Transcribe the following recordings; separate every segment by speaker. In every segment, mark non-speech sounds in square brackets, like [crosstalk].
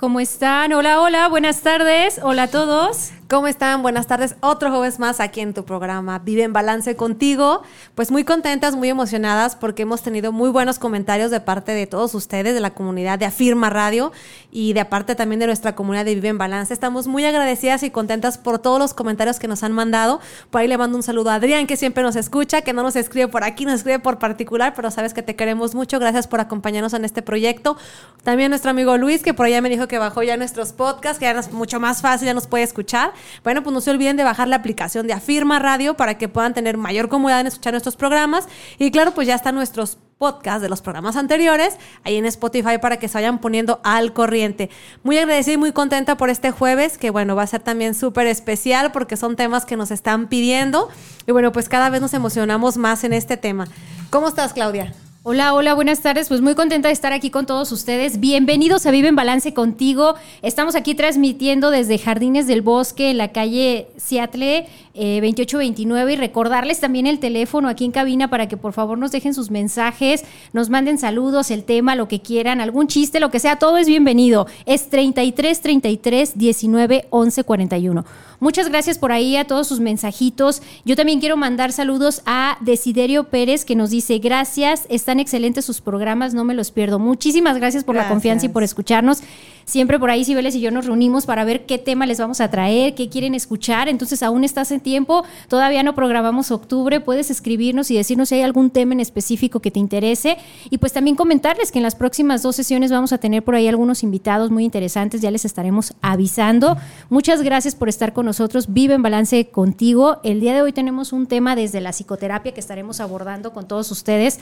Speaker 1: ¿Cómo están? Hola, hola, buenas tardes. Hola a todos.
Speaker 2: ¿Cómo están? Buenas tardes. Otro jueves más aquí en tu programa Vive en Balance contigo. Pues muy contentas, muy emocionadas porque hemos tenido muy buenos comentarios de parte de todos ustedes, de la comunidad de Afirma Radio y de aparte también de nuestra comunidad de Vive en Balance. Estamos muy agradecidas y contentas por todos los comentarios que nos han mandado. Por ahí le mando un saludo a Adrián, que siempre nos escucha, que no nos escribe por aquí, nos escribe por particular, pero sabes que te queremos mucho. Gracias por acompañarnos en este proyecto. También nuestro amigo Luis, que por allá me dijo que bajó ya nuestros podcasts, que ya es mucho más fácil, ya nos puede escuchar. Bueno, pues no se olviden de bajar la aplicación de Afirma Radio para que puedan tener mayor comodidad en escuchar nuestros programas. Y claro, pues ya están nuestros podcasts de los programas anteriores ahí en Spotify para que se vayan poniendo al corriente. Muy agradecida y muy contenta por este jueves, que bueno, va a ser también súper especial porque son temas que nos están pidiendo. Y bueno, pues cada vez nos emocionamos más en este tema. ¿Cómo estás, Claudia?
Speaker 1: Hola, hola, buenas tardes. Pues muy contenta de estar aquí con todos ustedes. Bienvenidos a Vive en Balance contigo. Estamos aquí transmitiendo desde Jardines del Bosque en la calle Seattle eh, 2829 y recordarles también el teléfono aquí en cabina para que por favor nos dejen sus mensajes, nos manden saludos, el tema, lo que quieran, algún chiste, lo que sea, todo es bienvenido. Es 33 33 19 11 41. Muchas gracias por ahí a todos sus mensajitos. Yo también quiero mandar saludos a Desiderio Pérez que nos dice gracias, están excelentes sus programas, no me los pierdo. Muchísimas gracias por la confianza y por escucharnos. Siempre por ahí Cibeles y yo nos reunimos para ver qué tema les vamos a traer, qué quieren escuchar. Entonces aún estás en tiempo, todavía no programamos octubre, puedes escribirnos y decirnos si hay algún tema en específico que te interese. Y pues también comentarles que en las próximas dos sesiones vamos a tener por ahí algunos invitados muy interesantes, ya les estaremos avisando. Muchas gracias por estar con nosotros. Vive en balance contigo. El día de hoy tenemos un tema desde la psicoterapia que estaremos abordando con todos ustedes.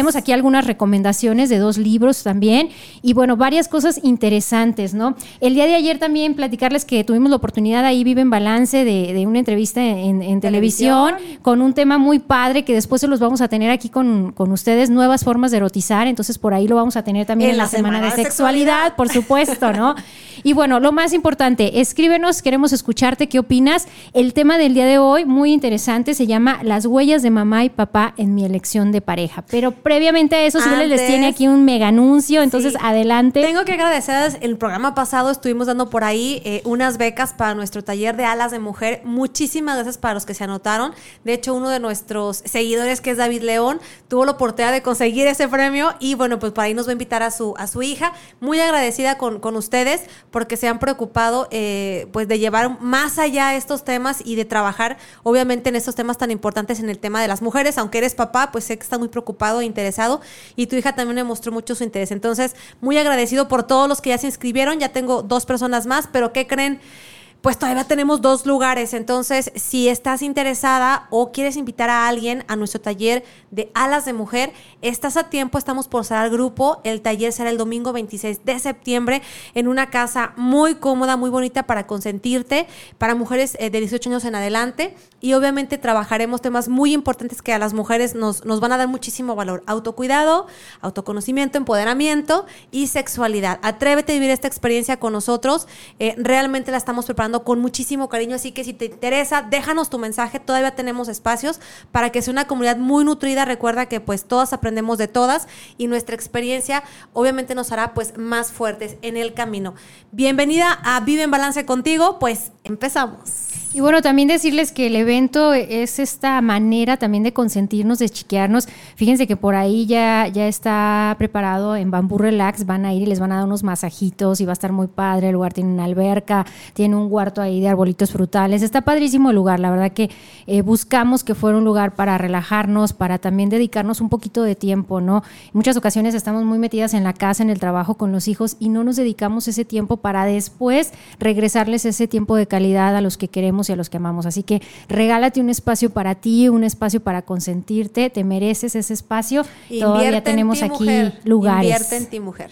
Speaker 1: Traemos aquí algunas recomendaciones de dos libros también y bueno, varias cosas interesantes ¿no? El día de ayer también platicarles que tuvimos la oportunidad ahí, Vive en Balance, de, una entrevista en, televisión con un tema muy padre que después se los vamos a tener aquí con, ustedes, nuevas formas de erotizar, entonces por ahí lo vamos a tener también en, la, semana, de sexualidad, por supuesto, ¿no? [laughs] y bueno, lo más importante, escríbenos, queremos escucharte, ¿qué opinas? El tema del día de hoy, muy interesante, se llama Las huellas de mamá y papá en mi elección de pareja. Pero previamente a eso, si les tiene aquí un mega anuncio, entonces adelante.
Speaker 2: Tengo que agradecer el programa pasado estuvimos dando por ahí eh, unas becas para nuestro taller de alas de mujer. Muchísimas gracias para los que se anotaron. De hecho, uno de nuestros seguidores, que es David León, tuvo la oportunidad de conseguir ese premio y bueno, pues por ahí nos va a invitar a su, a su hija. Muy agradecida con, con ustedes porque se han preocupado eh, pues de llevar más allá estos temas y de trabajar obviamente en estos temas tan importantes en el tema de las mujeres. Aunque eres papá, pues sé que está muy preocupado e interesado y tu hija también me mostró mucho su interés. Entonces, muy agradecido por todos los que ya se inscribieron, ya tengo dos personas más, pero ¿qué creen? Pues todavía tenemos dos lugares. Entonces, si estás interesada o quieres invitar a alguien a nuestro taller de alas de mujer, estás a tiempo, estamos por cerrar grupo. El taller será el domingo 26 de septiembre en una casa muy cómoda, muy bonita para consentirte, para mujeres eh, de 18 años en adelante. Y obviamente trabajaremos temas muy importantes que a las mujeres nos, nos van a dar muchísimo valor. Autocuidado, autoconocimiento, empoderamiento y sexualidad. Atrévete a vivir esta experiencia con nosotros. Eh, realmente la estamos preparando con muchísimo cariño, así que si te interesa, déjanos tu mensaje, todavía tenemos espacios para que sea una comunidad muy nutrida, recuerda que pues todas aprendemos de todas y nuestra experiencia obviamente nos hará pues más fuertes en el camino. Bienvenida a Vive en Balance contigo, pues empezamos.
Speaker 1: Y bueno, también decirles que el evento es esta manera también de consentirnos, de chiquearnos. Fíjense que por ahí ya, ya está preparado en Bambú Relax, van a ir y les van a dar unos masajitos y va a estar muy padre. El lugar tiene una alberca, tiene un huerto ahí de arbolitos frutales. Está padrísimo el lugar, la verdad que eh, buscamos que fuera un lugar para relajarnos, para también dedicarnos un poquito de tiempo, ¿no? Muchas ocasiones estamos muy metidas en la casa, en el trabajo con los hijos y no nos dedicamos ese tiempo para después regresarles ese tiempo de calidad a los que queremos y a los que amamos. Así que regálate un espacio para ti, un espacio para consentirte, te mereces ese espacio. Todavía tenemos aquí lugares.
Speaker 2: Invierte en ti, mujer.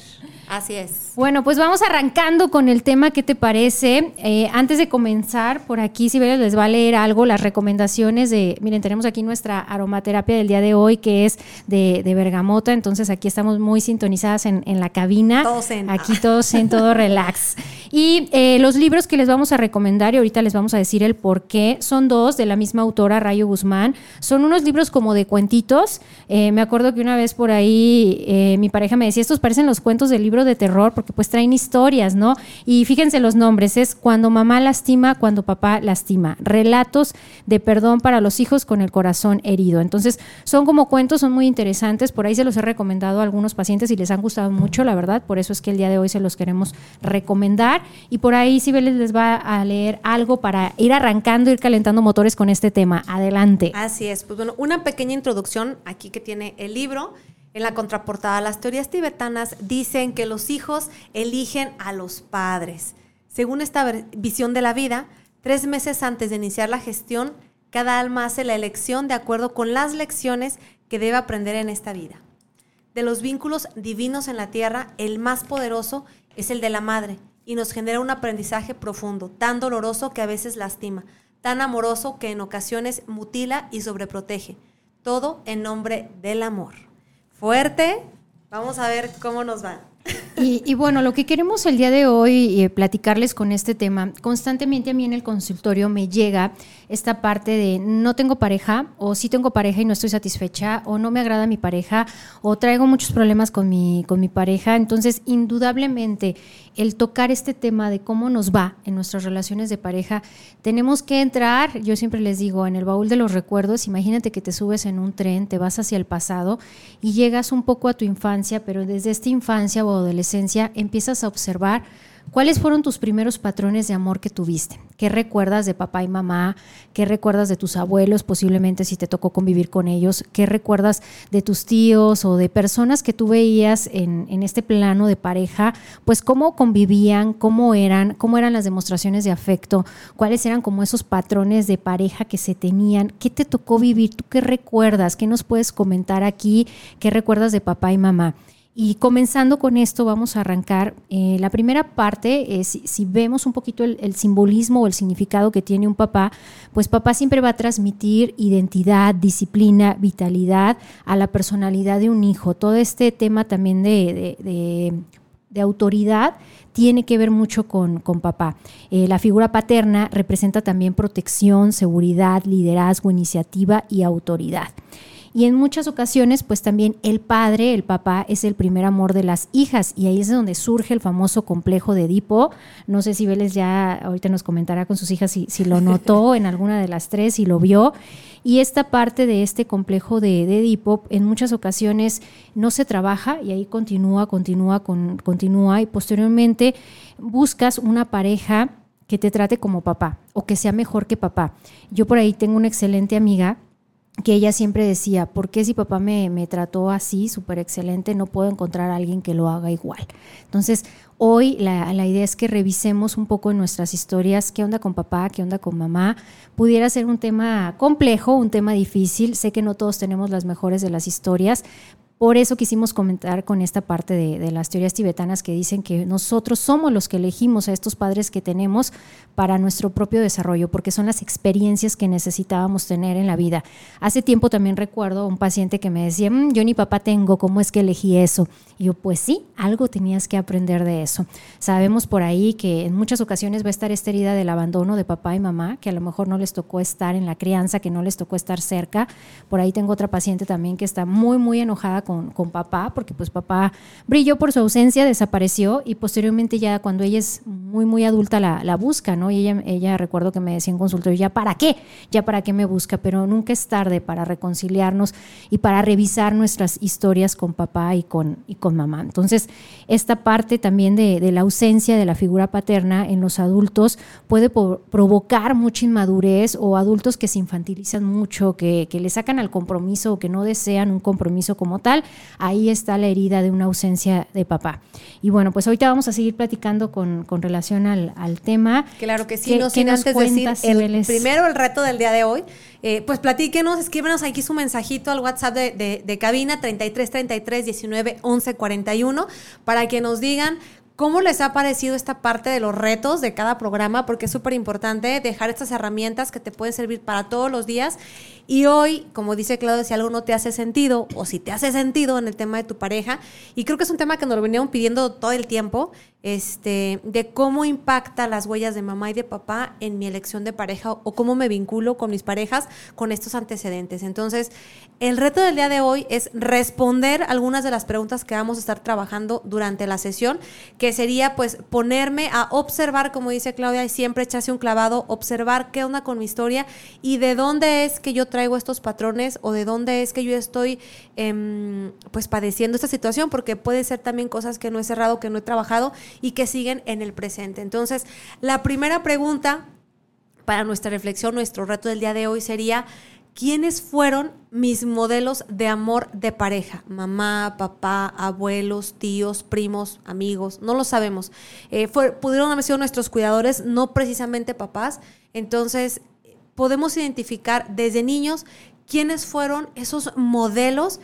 Speaker 2: Así es.
Speaker 1: Bueno, pues vamos arrancando con el tema, ¿qué te parece? Eh, antes de comenzar, por aquí, si les va a leer algo, las recomendaciones de, miren, tenemos aquí nuestra aromaterapia del día de hoy, que es de, bergamota, entonces aquí estamos muy sintonizadas en, la cabina.
Speaker 2: Todos en.
Speaker 1: Aquí todos en todo relax. Y eh, los libros que les vamos a recomendar, y ahorita les vamos a decir el por qué, son dos de la misma autora, Rayo Guzmán. Son unos libros como de cuentitos. Eh, me acuerdo que una vez por ahí eh, mi pareja me decía, estos parecen los cuentos del libro de terror porque pues traen historias, ¿no? Y fíjense los nombres, es Cuando mamá lastima, cuando papá lastima. Relatos de perdón para los hijos con el corazón herido. Entonces, son como cuentos, son muy interesantes. Por ahí se los he recomendado a algunos pacientes y les han gustado mucho, la verdad. Por eso es que el día de hoy se los queremos recomendar. Y por ahí Sibeles les va a leer algo para ir arrancando, ir calentando motores con este tema. Adelante.
Speaker 2: Así es. Pues bueno, una pequeña introducción aquí que tiene el libro. En la contraportada, las teorías tibetanas dicen que los hijos eligen a los padres. Según esta visión de la vida, tres meses antes de iniciar la gestión, cada alma hace la elección de acuerdo con las lecciones que debe aprender en esta vida. De los vínculos divinos en la tierra, el más poderoso es el de la madre y nos genera un aprendizaje profundo, tan doloroso que a veces lastima, tan amoroso que en ocasiones mutila y sobreprotege. Todo en nombre del amor. Fuerte, vamos a ver cómo nos va.
Speaker 1: Y, bueno, lo que queremos el día de hoy eh, platicarles con este tema, constantemente a mí en el consultorio me llega esta parte de no tengo pareja o sí tengo pareja y no estoy satisfecha o no me agrada mi pareja o traigo muchos problemas con mi, con mi pareja. Entonces, indudablemente, el tocar este tema de cómo nos va en nuestras relaciones de pareja, tenemos que entrar, yo siempre les digo, en el baúl de los recuerdos, imagínate que te subes en un tren, te vas hacia el pasado y llegas un poco a tu infancia, pero desde esta infancia o adolescencia empiezas a observar ¿Cuáles fueron tus primeros patrones de amor que tuviste? ¿Qué recuerdas de papá y mamá? ¿Qué recuerdas de tus abuelos, posiblemente si te tocó convivir con ellos? ¿Qué recuerdas de tus tíos o de personas que tú veías en, este plano de pareja? Pues cómo convivían, cómo eran, cómo eran las demostraciones de afecto, cuáles eran como esos patrones de pareja que se tenían, qué te tocó vivir, tú qué recuerdas, qué nos puedes comentar aquí, qué recuerdas de papá y mamá. Y comenzando con esto, vamos a arrancar. Eh, la primera parte es, si vemos un poquito el, simbolismo o el significado que tiene un papá, pues papá siempre va a transmitir identidad, disciplina, vitalidad a la personalidad de un hijo. Todo este tema también de, autoridad tiene que ver mucho con, papá. Eh, la figura paterna representa también protección, seguridad, liderazgo, iniciativa y autoridad. Y en muchas ocasiones, pues también el padre, el papá, es el primer amor de las hijas. Y ahí es donde surge el famoso complejo de Edipo. No sé si Vélez ya ahorita nos comentará con sus hijas si, si lo notó [laughs] en alguna de las tres, y lo vio. Y esta parte de este complejo de, de, Edipo en muchas ocasiones no se trabaja y ahí continúa, continúa, con, continúa y posteriormente buscas una pareja que te trate como papá o que sea mejor que papá. Yo por ahí tengo una excelente amiga que ella siempre decía, ¿por qué si papá me, me trató así, súper excelente, no puedo encontrar a alguien que lo haga igual? Entonces, hoy la, la, idea es que revisemos un poco en nuestras historias qué onda con papá, qué onda con mamá. Pudiera ser un tema complejo, un tema difícil. Sé que no todos tenemos las mejores de las historias, por eso quisimos comentar con esta parte de, las teorías tibetanas que dicen que nosotros somos los que elegimos a estos padres que tenemos para nuestro propio desarrollo, porque son las experiencias que necesitábamos tener en la vida. Hace tiempo también recuerdo un paciente que me decía, mm, yo ni papá tengo, ¿cómo es que elegí eso? Y yo, pues sí, algo tenías que aprender de eso. Sabemos por ahí que en muchas ocasiones va a estar esta herida del abandono de papá y mamá, que a lo mejor no les tocó estar en la crianza, que no les tocó estar cerca. Por ahí tengo otra paciente también que está muy, muy enojada con, papá, porque pues papá brilló por su ausencia, desapareció y posteriormente ya cuando ella es muy, muy adulta la, busca, ¿no? Y ella, ella recuerdo que me decía en consultorio, ¿ya para qué? ¿Ya para qué me busca? Pero nunca es tarde para reconciliarnos y para revisar nuestras historias con papá y con, y con mamá. Entonces, esta parte también de, de la ausencia de la figura paterna en los adultos puede provocar mucha inmadurez o adultos que se infantilizan mucho, que, que le sacan al compromiso o que no desean un compromiso como tal ahí está la herida de una ausencia de papá. Y bueno, pues ahorita vamos a seguir platicando con, relación al, tema.
Speaker 2: Claro que sí, no sin antes decir el, primero el reto del día de hoy. Eh, pues platíquenos, escríbenos aquí su mensajito al WhatsApp de, de, de cabina 33 33 19 11 41 para que nos digan ¿Cómo les ha parecido esta parte de los retos de cada programa? Porque es súper importante dejar estas herramientas que te pueden servir para todos los días. Y hoy, como dice Claudio, si algo no te hace sentido o si te hace sentido en el tema de tu pareja, y creo que es un tema que nos lo veníamos pidiendo todo el tiempo, este, de cómo impacta las huellas de mamá y de papá en mi elección de pareja o cómo me vinculo con mis parejas con estos antecedentes. Entonces, el reto del día de hoy es responder algunas de las preguntas que vamos a estar trabajando durante la sesión, que sería pues ponerme a observar, como dice Claudia, y siempre echarse un clavado, observar qué onda con mi historia y de dónde es que yo traigo estos patrones o de dónde es que yo estoy em, pues padeciendo esta situación, porque puede ser también cosas que no he cerrado, que no he trabajado y que siguen en el presente. Entonces, la primera pregunta para nuestra reflexión, nuestro reto del día de hoy sería, ¿quiénes fueron mis modelos de amor de pareja? Mamá, papá, abuelos, tíos, primos, amigos, no lo sabemos. Eh, pudieron haber sido nuestros cuidadores, no precisamente papás. Entonces, podemos identificar desde niños quiénes fueron esos modelos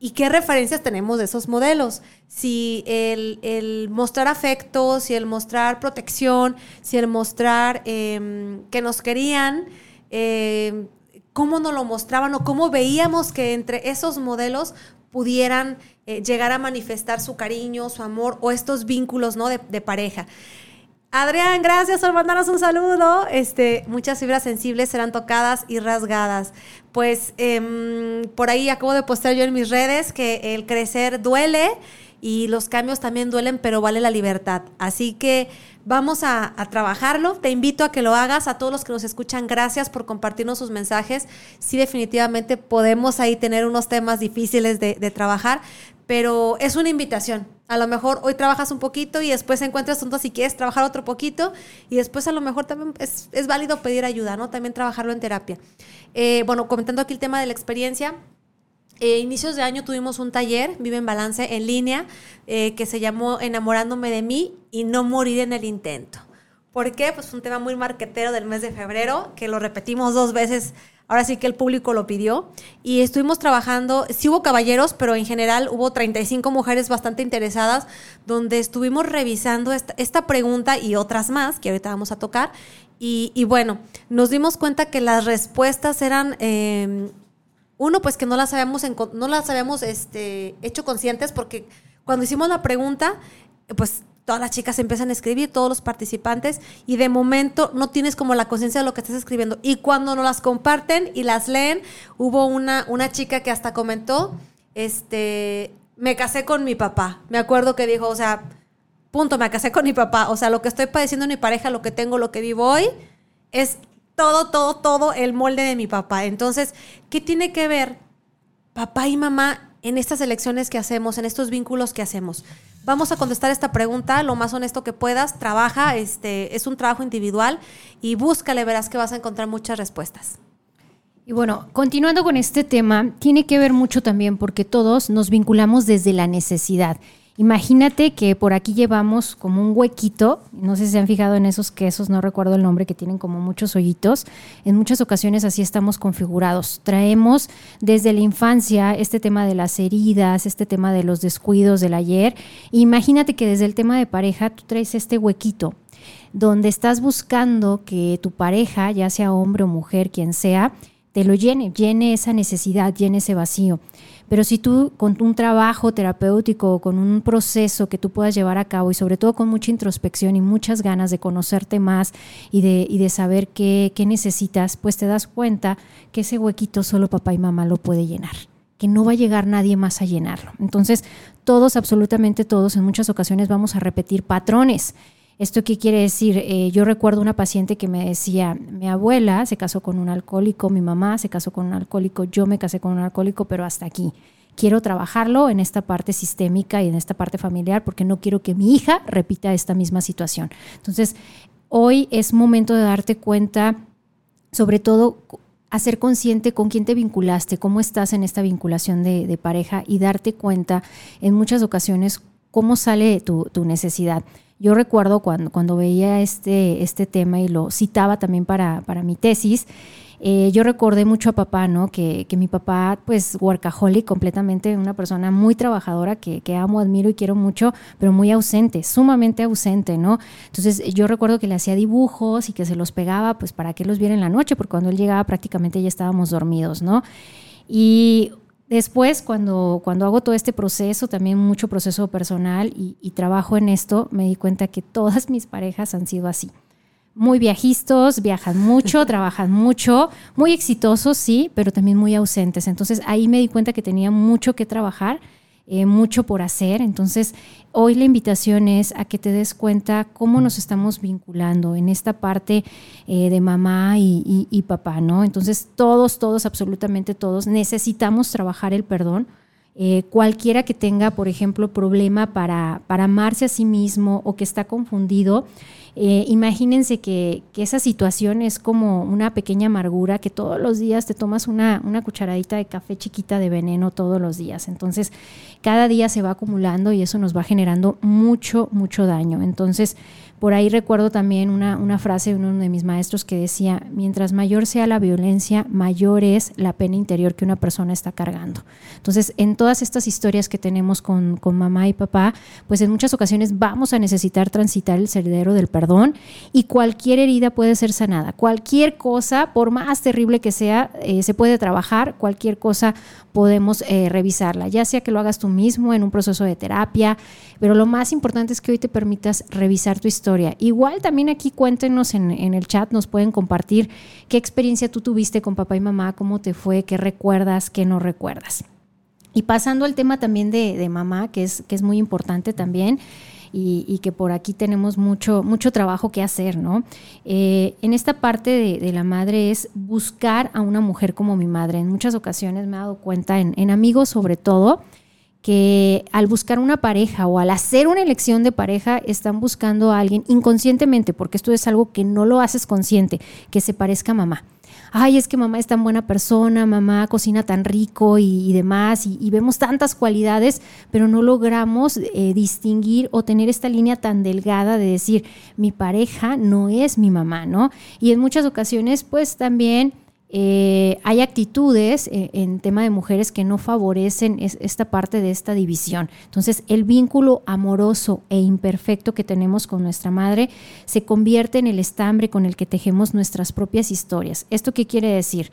Speaker 2: ¿Y qué referencias tenemos de esos modelos? Si el, mostrar afecto, si el mostrar protección, si el mostrar em, que nos querían, em, cómo nos lo mostraban o cómo veíamos que entre esos modelos pudieran eh, llegar a manifestar su cariño, su amor o estos vínculos ¿no? de, de pareja. Adrián, gracias por mandarnos un saludo. Este, muchas fibras sensibles serán tocadas y rasgadas. Pues em, por ahí acabo de postear yo en mis redes que el crecer duele y los cambios también duelen, pero vale la libertad. Así que vamos a, trabajarlo. Te invito a que lo hagas. A todos los que nos escuchan, gracias por compartirnos sus mensajes. Sí, definitivamente podemos ahí tener unos temas difíciles de, de trabajar, pero es una invitación. A lo mejor hoy trabajas un poquito y después encuentras asuntos si quieres trabajar otro poquito y después a lo mejor también es, válido pedir ayuda, ¿no? También trabajarlo en terapia. Eh, bueno, comentando aquí el tema de la experiencia, eh, inicios de año tuvimos un taller, Vive en Balance, en línea, eh, que se llamó Enamorándome de mí y no morir en el intento. ¿Por qué? Pues un tema muy marquetero del mes de febrero, que lo repetimos dos veces Ahora sí que el público lo pidió y estuvimos trabajando, sí hubo caballeros, pero en general hubo 35 mujeres bastante interesadas, donde estuvimos revisando esta, pregunta y otras más que ahorita vamos a tocar. Y, bueno, nos dimos cuenta que las respuestas eran... Em, uno, pues que no las habíamos, no las habíamos este, hecho conscientes porque cuando hicimos la pregunta, pues todas las chicas empiezan a escribir, todos los participantes, y de momento no tienes como la conciencia de lo que estás escribiendo. Y cuando nos las comparten y las leen, hubo una, una chica que hasta comentó, este, me casé con mi papá. Me acuerdo que dijo, o sea, punto, me casé con mi papá. O sea, lo que estoy padeciendo en mi pareja, lo que tengo, lo que vivo hoy, es todo, todo, todo el molde de mi papá. Entonces, ¿qué tiene que ver papá y mamá en estas elecciones que hacemos, en estos vínculos que hacemos? Vamos a contestar esta pregunta lo más honesto que puedas. Trabaja, este, es un trabajo individual y búscale, verás que vas a encontrar muchas respuestas.
Speaker 1: Y bueno, continuando con este tema, tiene que ver mucho también porque todos nos vinculamos desde la necesidad. Imagínate que por aquí llevamos como un huequito, no sé si se han fijado en esos quesos, no recuerdo el nombre, que tienen como muchos hoyitos. En muchas ocasiones así estamos configurados. Traemos desde la infancia este tema de las heridas, este tema de los descuidos del ayer. Imagínate que desde el tema de pareja tú traes este huequito donde estás buscando que tu pareja, ya sea hombre o mujer, quien sea, te lo llene, llene esa necesidad, llene ese vacío. Pero si tú con un trabajo terapéutico, con un proceso que tú puedas llevar a cabo y sobre todo con mucha introspección y muchas ganas de conocerte más y de, y de saber qué, qué necesitas, pues te das cuenta que ese huequito solo papá y mamá lo puede llenar que no va a llegar nadie más a llenarlo. Entonces, todos, absolutamente todos, en muchas ocasiones vamos a repetir patrones ¿Esto qué quiere decir? Eh, yo recuerdo una paciente que me decía, mi abuela se casó con un alcohólico, mi mamá se casó con un alcohólico, yo me casé con un alcohólico, pero hasta aquí. Quiero trabajarlo en esta parte sistémica y en esta parte familiar porque no quiero que mi hija repita esta misma situación. Entonces, hoy es momento de darte cuenta, sobre todo hacer consciente con quién te vinculaste, cómo estás en esta vinculación de, pareja y darte cuenta en muchas ocasiones cómo sale tu necesidad. Yo recuerdo cuando, cuando veía este, este tema y lo citaba también para, para mi tesis, eh, yo recordé mucho a papá, ¿no? Que, que, mi papá, pues, workaholic, completamente una persona muy trabajadora que, que, amo, admiro y quiero mucho, pero muy ausente, sumamente ausente, ¿no? Entonces, yo recuerdo que le hacía dibujos y que se los pegaba, pues, para que los viera en la noche, porque cuando él llegaba prácticamente ya estábamos dormidos, ¿no? Y Después, cuando, cuando hago todo este proceso, también mucho proceso personal y, trabajo en esto, me di cuenta que todas mis parejas han sido así. Muy viajistos, viajan mucho, [laughs] trabajan mucho, muy exitosos, sí, pero también muy ausentes. Entonces ahí me di cuenta que tenía mucho que trabajar eh, mucho por hacer. Entonces, hoy la invitación es a que te des cuenta cómo nos estamos vinculando en esta parte eh, de mamá y, papá, ¿no? Entonces, todos, todos, absolutamente todos, necesitamos trabajar el perdón. Eh, cualquiera que tenga, por ejemplo, problema para, para amarse a sí mismo o que está confundido, eh, imagínense que, esa situación es como una pequeña amargura que todos los días te tomas una, una cucharadita de café chiquita de veneno todos los días. Entonces, cada día se va acumulando y eso nos va generando mucho, mucho daño. Entonces, por ahí recuerdo también una, una, frase de uno de mis maestros que decía, mientras mayor sea la violencia, mayor es la pena interior que una persona está cargando. Entonces, en todas estas historias que tenemos con, con mamá y papá, pues en muchas ocasiones vamos a necesitar transitar el sendero del perdón y cualquier herida puede ser sanada. Cualquier cosa, por más terrible que sea, eh, se puede trabajar, cualquier cosa podemos eh, revisarla, ya sea que lo hagas tú mismo en un proceso de terapia, pero lo más importante es que hoy te permitas revisar tu historia. Igual también aquí cuéntenos en, el chat, nos pueden compartir qué experiencia tú tuviste con papá y mamá, cómo te fue, qué recuerdas, qué no recuerdas. Y pasando al tema también de, mamá, que es, que es muy importante también. Y, que por aquí tenemos mucho, mucho trabajo que hacer, ¿no? Eh, en esta parte de, la madre es buscar a una mujer como mi madre. En muchas ocasiones me he dado cuenta, en amigos sobre todo, que al buscar una pareja o al hacer una elección de pareja están buscando a alguien inconscientemente, porque esto es algo que no lo haces consciente, que se parezca a mamá. Ay, es que mamá es tan buena persona, mamá cocina tan rico y, demás, y, vemos tantas cualidades, pero no logramos eh, distinguir o tener esta línea tan delgada de decir, mi pareja no es mi mamá, ¿no? Y en muchas ocasiones, pues también eh, hay actitudes eh, en tema de mujeres que no favorecen esta parte de esta división. Entonces, el vínculo amoroso e imperfecto que tenemos con nuestra madre se convierte en el estambre con el que tejemos nuestras propias historias. ¿Esto qué quiere decir?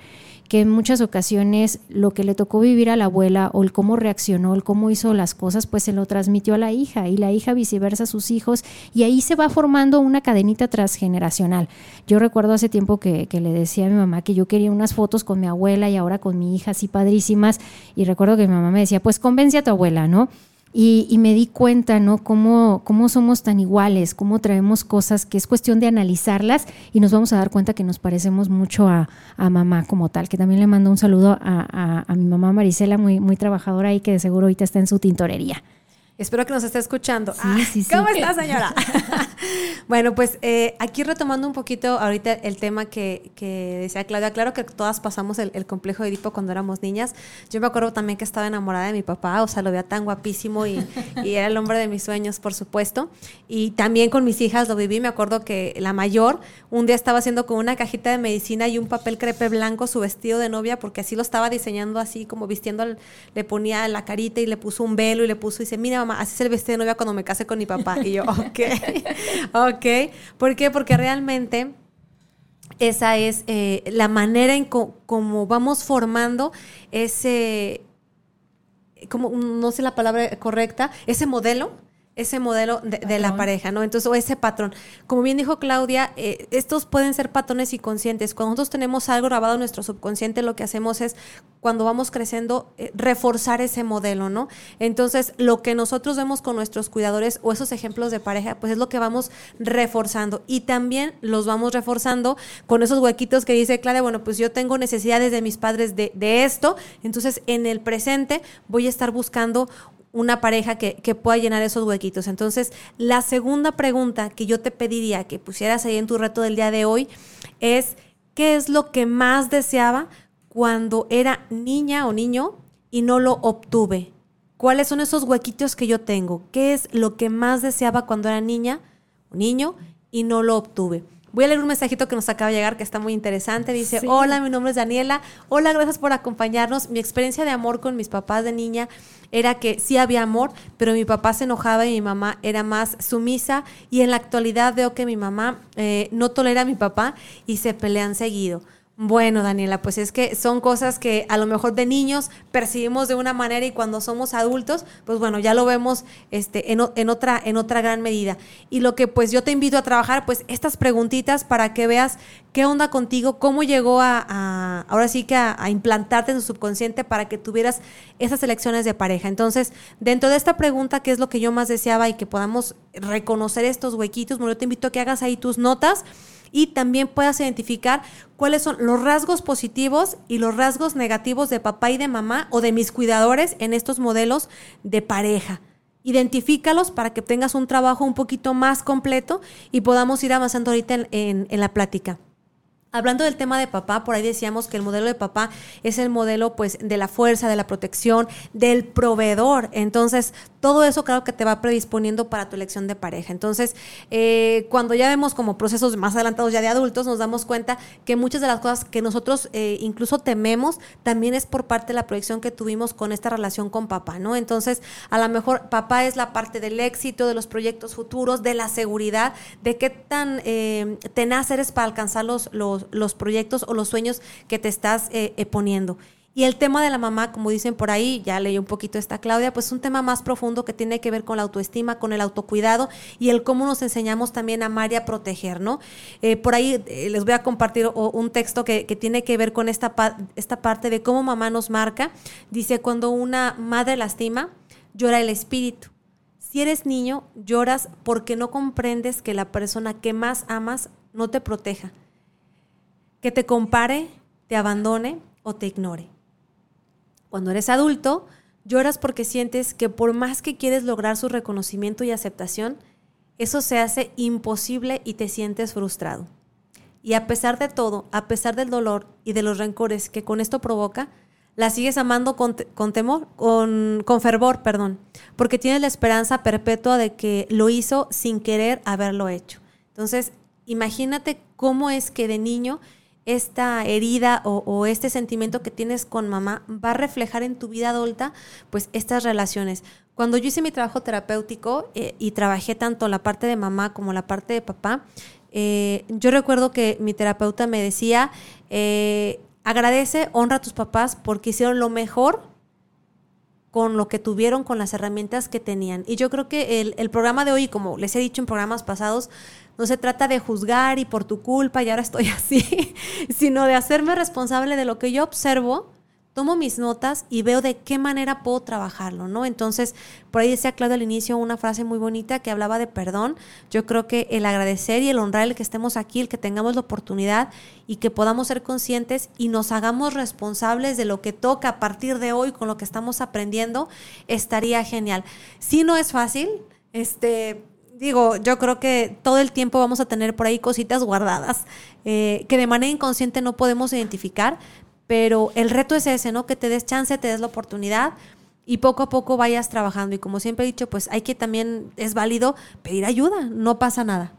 Speaker 1: Que en muchas ocasiones lo que le tocó vivir a la abuela o el cómo reaccionó, el cómo hizo las cosas, pues se lo transmitió a la hija y la hija viceversa a sus hijos y ahí se va formando una cadenita transgeneracional. Yo recuerdo hace tiempo que, que le decía a mi mamá que yo quería unas fotos con mi abuela y ahora con mi hija así padrísimas y recuerdo que mi mamá me decía, pues convence a tu abuela, ¿no? Y, me di cuenta, ¿no? Cómo, cómo somos tan iguales, cómo traemos cosas que es cuestión de analizarlas y nos vamos a dar cuenta que nos parecemos mucho a, mamá como tal, que también le mando un saludo a, a, mi mamá Marisela, muy, muy trabajadora ahí, que de seguro ahorita está en su tintorería.
Speaker 2: Espero que nos esté escuchando. Ah, ¿Cómo está, señora? [laughs] [laughs] bueno, pues eh, aquí retomando un poquito ahorita el tema que, decía Claudia. Claro que todas pasamos el, complejo de Edipo cuando éramos niñas. Yo me acuerdo también que estaba enamorada de mi papá, o sea, lo veía tan guapísimo y, era el hombre de mis sueños, por supuesto. Y también con mis hijas lo viví. Me acuerdo que la mayor un día estaba haciendo con una cajita de medicina y un papel crepe blanco su vestido de novia, porque así lo estaba diseñando así, como vistiendo, le ponía la carita y le puso un velo y le puso y dice, mira, así es el vestido de novia cuando me case con mi papá. Y yo, ok, [laughs] ok. ¿Por qué? Porque realmente esa es eh, la manera en cómo vamos formando ese, como no sé la palabra correcta, ese modelo ese modelo de, la pareja, ¿no? Entonces, o ese patrón. Como bien dijo Claudia, eh, estos pueden ser patrones inconscientes. Cuando nosotros tenemos algo grabado en nuestro subconsciente, lo que hacemos es, cuando vamos creciendo, eh, reforzar ese modelo, ¿no? Entonces, lo que nosotros vemos con nuestros cuidadores o esos ejemplos de pareja, pues es lo que vamos reforzando. Y también los vamos reforzando con esos huequitos que dice Claudia, bueno, pues yo tengo necesidades de mis padres de, de esto, entonces en el presente voy a estar buscando una pareja que, pueda llenar esos huequitos. Entonces, la segunda pregunta que yo te pediría que pusieras ahí en tu reto del día de hoy es, ¿qué es lo que más deseaba cuando era niña o niño y no lo obtuve? ¿Cuáles son esos huequitos que yo tengo? ¿Qué es lo que más deseaba cuando era niña o niño y no lo obtuve? Voy a leer un mensajito que nos acaba de llegar que está muy interesante. Dice, hola, mi nombre es Daniela. Hola, gracias por acompañarnos. Mi experiencia de amor con mis papás de niña era que sí había amor, pero mi papá se enojaba y mi mamá era más sumisa. Y en la actualidad veo que mi mamá eh, no tolera a mi papá y se pelean seguido. Bueno, Daniela, pues es que son cosas que a lo mejor de niños percibimos de una manera y cuando somos adultos, pues bueno, ya lo vemos este, en, otra, en otra gran medida. Y lo que pues yo te invito a trabajar, pues estas preguntitas para que veas qué onda contigo, cómo llegó a, ahora sí que a, implantarte en tu subconsciente para que tuvieras esas elecciones de pareja. Entonces, dentro de esta pregunta, ¿qué es lo que yo más deseaba y que podamos reconocer estos huequitos? Bueno, yo te invito a que hagas ahí tus notas y también puedas identificar cuáles son los rasgos positivos y los rasgos negativos de papá y de mamá o de mis cuidadores en estos modelos de pareja. Identifícalos para que tengas un trabajo un poquito más completo y podamos ir avanzando ahorita en, en la plática. Hablando del tema de papá, por ahí decíamos que el modelo de papá es el modelo pues de la fuerza, de la protección, del proveedor. Entonces, todo eso claro que te va predisponiendo para tu elección de pareja. Entonces, eh, cuando ya vemos como procesos más adelantados ya de adultos, nos damos cuenta que muchas de las cosas que nosotros eh, incluso tememos también es por parte de la proyección que tuvimos con esta relación con papá, ¿no? Entonces, a lo mejor papá es la parte del éxito, de los proyectos futuros, de la seguridad, de qué tan eh, tenaz eres para alcanzar los, los los, proyectos o los sueños que te estás eh, eh, poniendo. Y el tema de la mamá, como dicen por ahí, ya leí un poquito esta Claudia, pues es un tema más profundo que tiene que ver con la autoestima, con el autocuidado y el cómo nos enseñamos también a amar y a proteger, ¿no? Eh, por ahí les voy a compartir un texto que, que tiene que ver con esta, esta parte de cómo mamá nos marca. Dice, cuando una madre lastima, llora el espíritu. Si eres niño, lloras porque no comprendes que la persona que más amas no te proteja que te compare, te abandone o te ignore. Cuando eres adulto, lloras porque sientes que por más que quieres lograr su reconocimiento y aceptación, eso se hace imposible y te sientes frustrado. Y a pesar de todo, a pesar del dolor y de los rencores que con esto provoca, la sigues amando con, temor, con, fervor, perdón, porque tienes la esperanza perpetua de que lo hizo sin querer haberlo hecho. Entonces, imagínate cómo es que de niño esta herida o, este sentimiento que tienes con mamá va a reflejar en tu vida adulta, pues estas relaciones. Cuando yo hice mi trabajo terapéutico eh, y trabajé tanto la parte de mamá como la parte de papá, eh, yo recuerdo que mi terapeuta me decía, eh, agradece, honra a tus papás porque hicieron lo mejor con lo que tuvieron, con las herramientas que tenían. Y yo creo que el, el programa de hoy, como les he dicho en programas pasados, no se trata de juzgar y por tu culpa y ahora estoy [laughs] así, sino de hacerme responsable de lo que yo observo, tomo mis notas y veo de qué manera puedo trabajarlo, ¿no? Entonces, por ahí decía Claudia al inicio una frase muy bonita que hablaba de perdón. Yo creo que el agradecer y el honrar el que estemos aquí, el que tengamos la oportunidad y que podamos ser conscientes y nos hagamos responsables de lo que toca a partir de hoy con lo que estamos aprendiendo, estaría genial. Si no es fácil, este digo, yo creo que todo el tiempo vamos a tener por ahí cositas guardadas eh, que de manera inconsciente no podemos identificar, pero el reto es ese, ¿no? Que te des chance, te des la oportunidad y poco a poco vayas trabajando. Y como siempre he dicho, pues hay que también, es válido pedir ayuda, no pasa nada.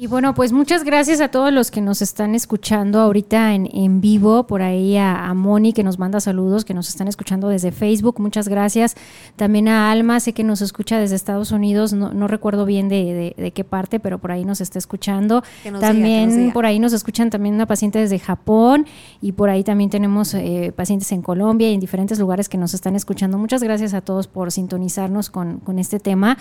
Speaker 1: Y bueno, pues muchas gracias a todos los que nos están escuchando ahorita en, en vivo, por ahí a, Moni que nos manda saludos, que nos están escuchando desde Facebook, muchas gracias. También a Alma, sé que nos escucha desde Estados Unidos, no, no recuerdo bien de, de, qué parte, pero por ahí nos está escuchando. También por ahí nos escuchan también una paciente desde Japón y por ahí también tenemos eh, pacientes en Colombia y en diferentes lugares que nos están escuchando. Muchas gracias a todos por sintonizarnos con, con este tema.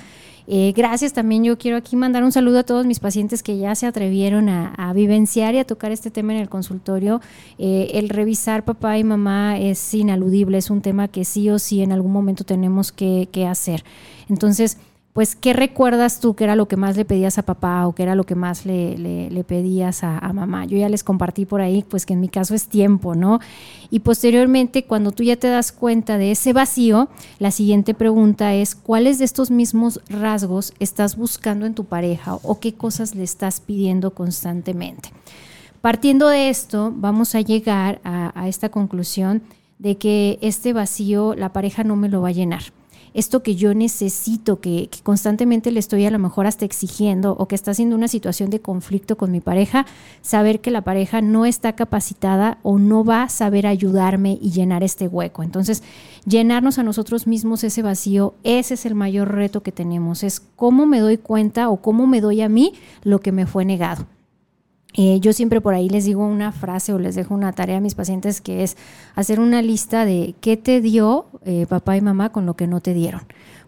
Speaker 1: Eh, gracias también, yo quiero aquí mandar un saludo a todos mis pacientes que ya se atrevieron a, vivenciar y a tocar este tema en el consultorio. Eh, el revisar papá y mamá es inaludible, es un tema que sí o sí en algún momento tenemos que, que hacer. Entonces, pues, ¿qué recuerdas tú que era lo que más le pedías a papá o qué era lo que más le, pedías a, mamá? Yo ya les compartí por ahí, pues que en mi caso es tiempo, ¿no? Y posteriormente, cuando tú ya te das cuenta de ese vacío, la siguiente pregunta es, ¿cuáles de estos mismos rasgos estás buscando en tu pareja o qué cosas le estás pidiendo constantemente? Partiendo de esto, vamos a llegar a, a esta conclusión de que este vacío la pareja no me lo va a llenar esto que yo necesito, que, constantemente le estoy a lo mejor hasta exigiendo o que está haciendo una situación de conflicto con mi pareja, saber que la pareja no está capacitada o no va a saber ayudarme y llenar este hueco. Entonces, llenarnos a nosotros mismos ese vacío, ese es el mayor reto que tenemos, es cómo me doy cuenta o cómo me doy a mí lo que me fue negado. Eh, yo siempre por ahí les digo una frase o les dejo una tarea a mis pacientes que es hacer una lista de qué te dio eh, papá y mamá con lo que no te dieron.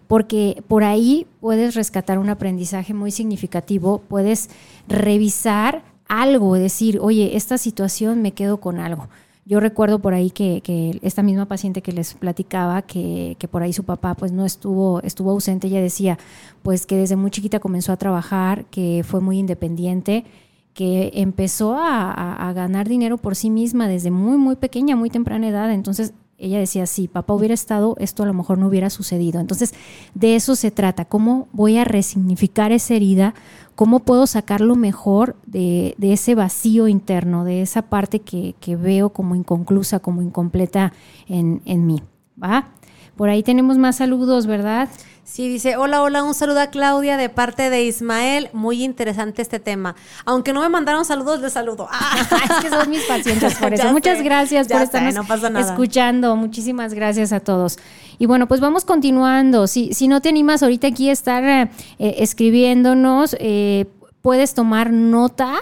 Speaker 1: Porque por ahí puedes rescatar un aprendizaje muy significativo, puedes revisar algo, decir, oye, esta situación me quedo con algo. Yo recuerdo por ahí que, esta misma paciente que les platicaba, que, que, por ahí su papá pues no estuvo, estuvo ausente, ella decía pues que desde muy chiquita comenzó a trabajar, que fue muy independiente que empezó a, ganar dinero por sí misma desde muy, muy pequeña, muy temprana edad. Entonces ella decía, si papá hubiera estado, esto a lo mejor no hubiera sucedido. Entonces, de eso se trata, cómo voy a resignificar esa herida, cómo puedo sacar lo mejor de, ese vacío interno, de esa parte que, veo como inconclusa, como incompleta en, en mí. ¿Va? Por ahí tenemos más saludos, ¿verdad?
Speaker 2: Sí, dice, hola, hola, un saludo a Claudia de parte de Ismael. Muy interesante este tema. Aunque no me mandaron saludos, les saludo.
Speaker 1: Ah, [laughs] es que son mis pacientes por [laughs] eso. Muchas gracias por estarnos escuchando. Muchísimas gracias a todos. Y bueno, pues vamos continuando. Si, si no te animas ahorita aquí a estar eh, escribiéndonos, eh, puedes tomar nota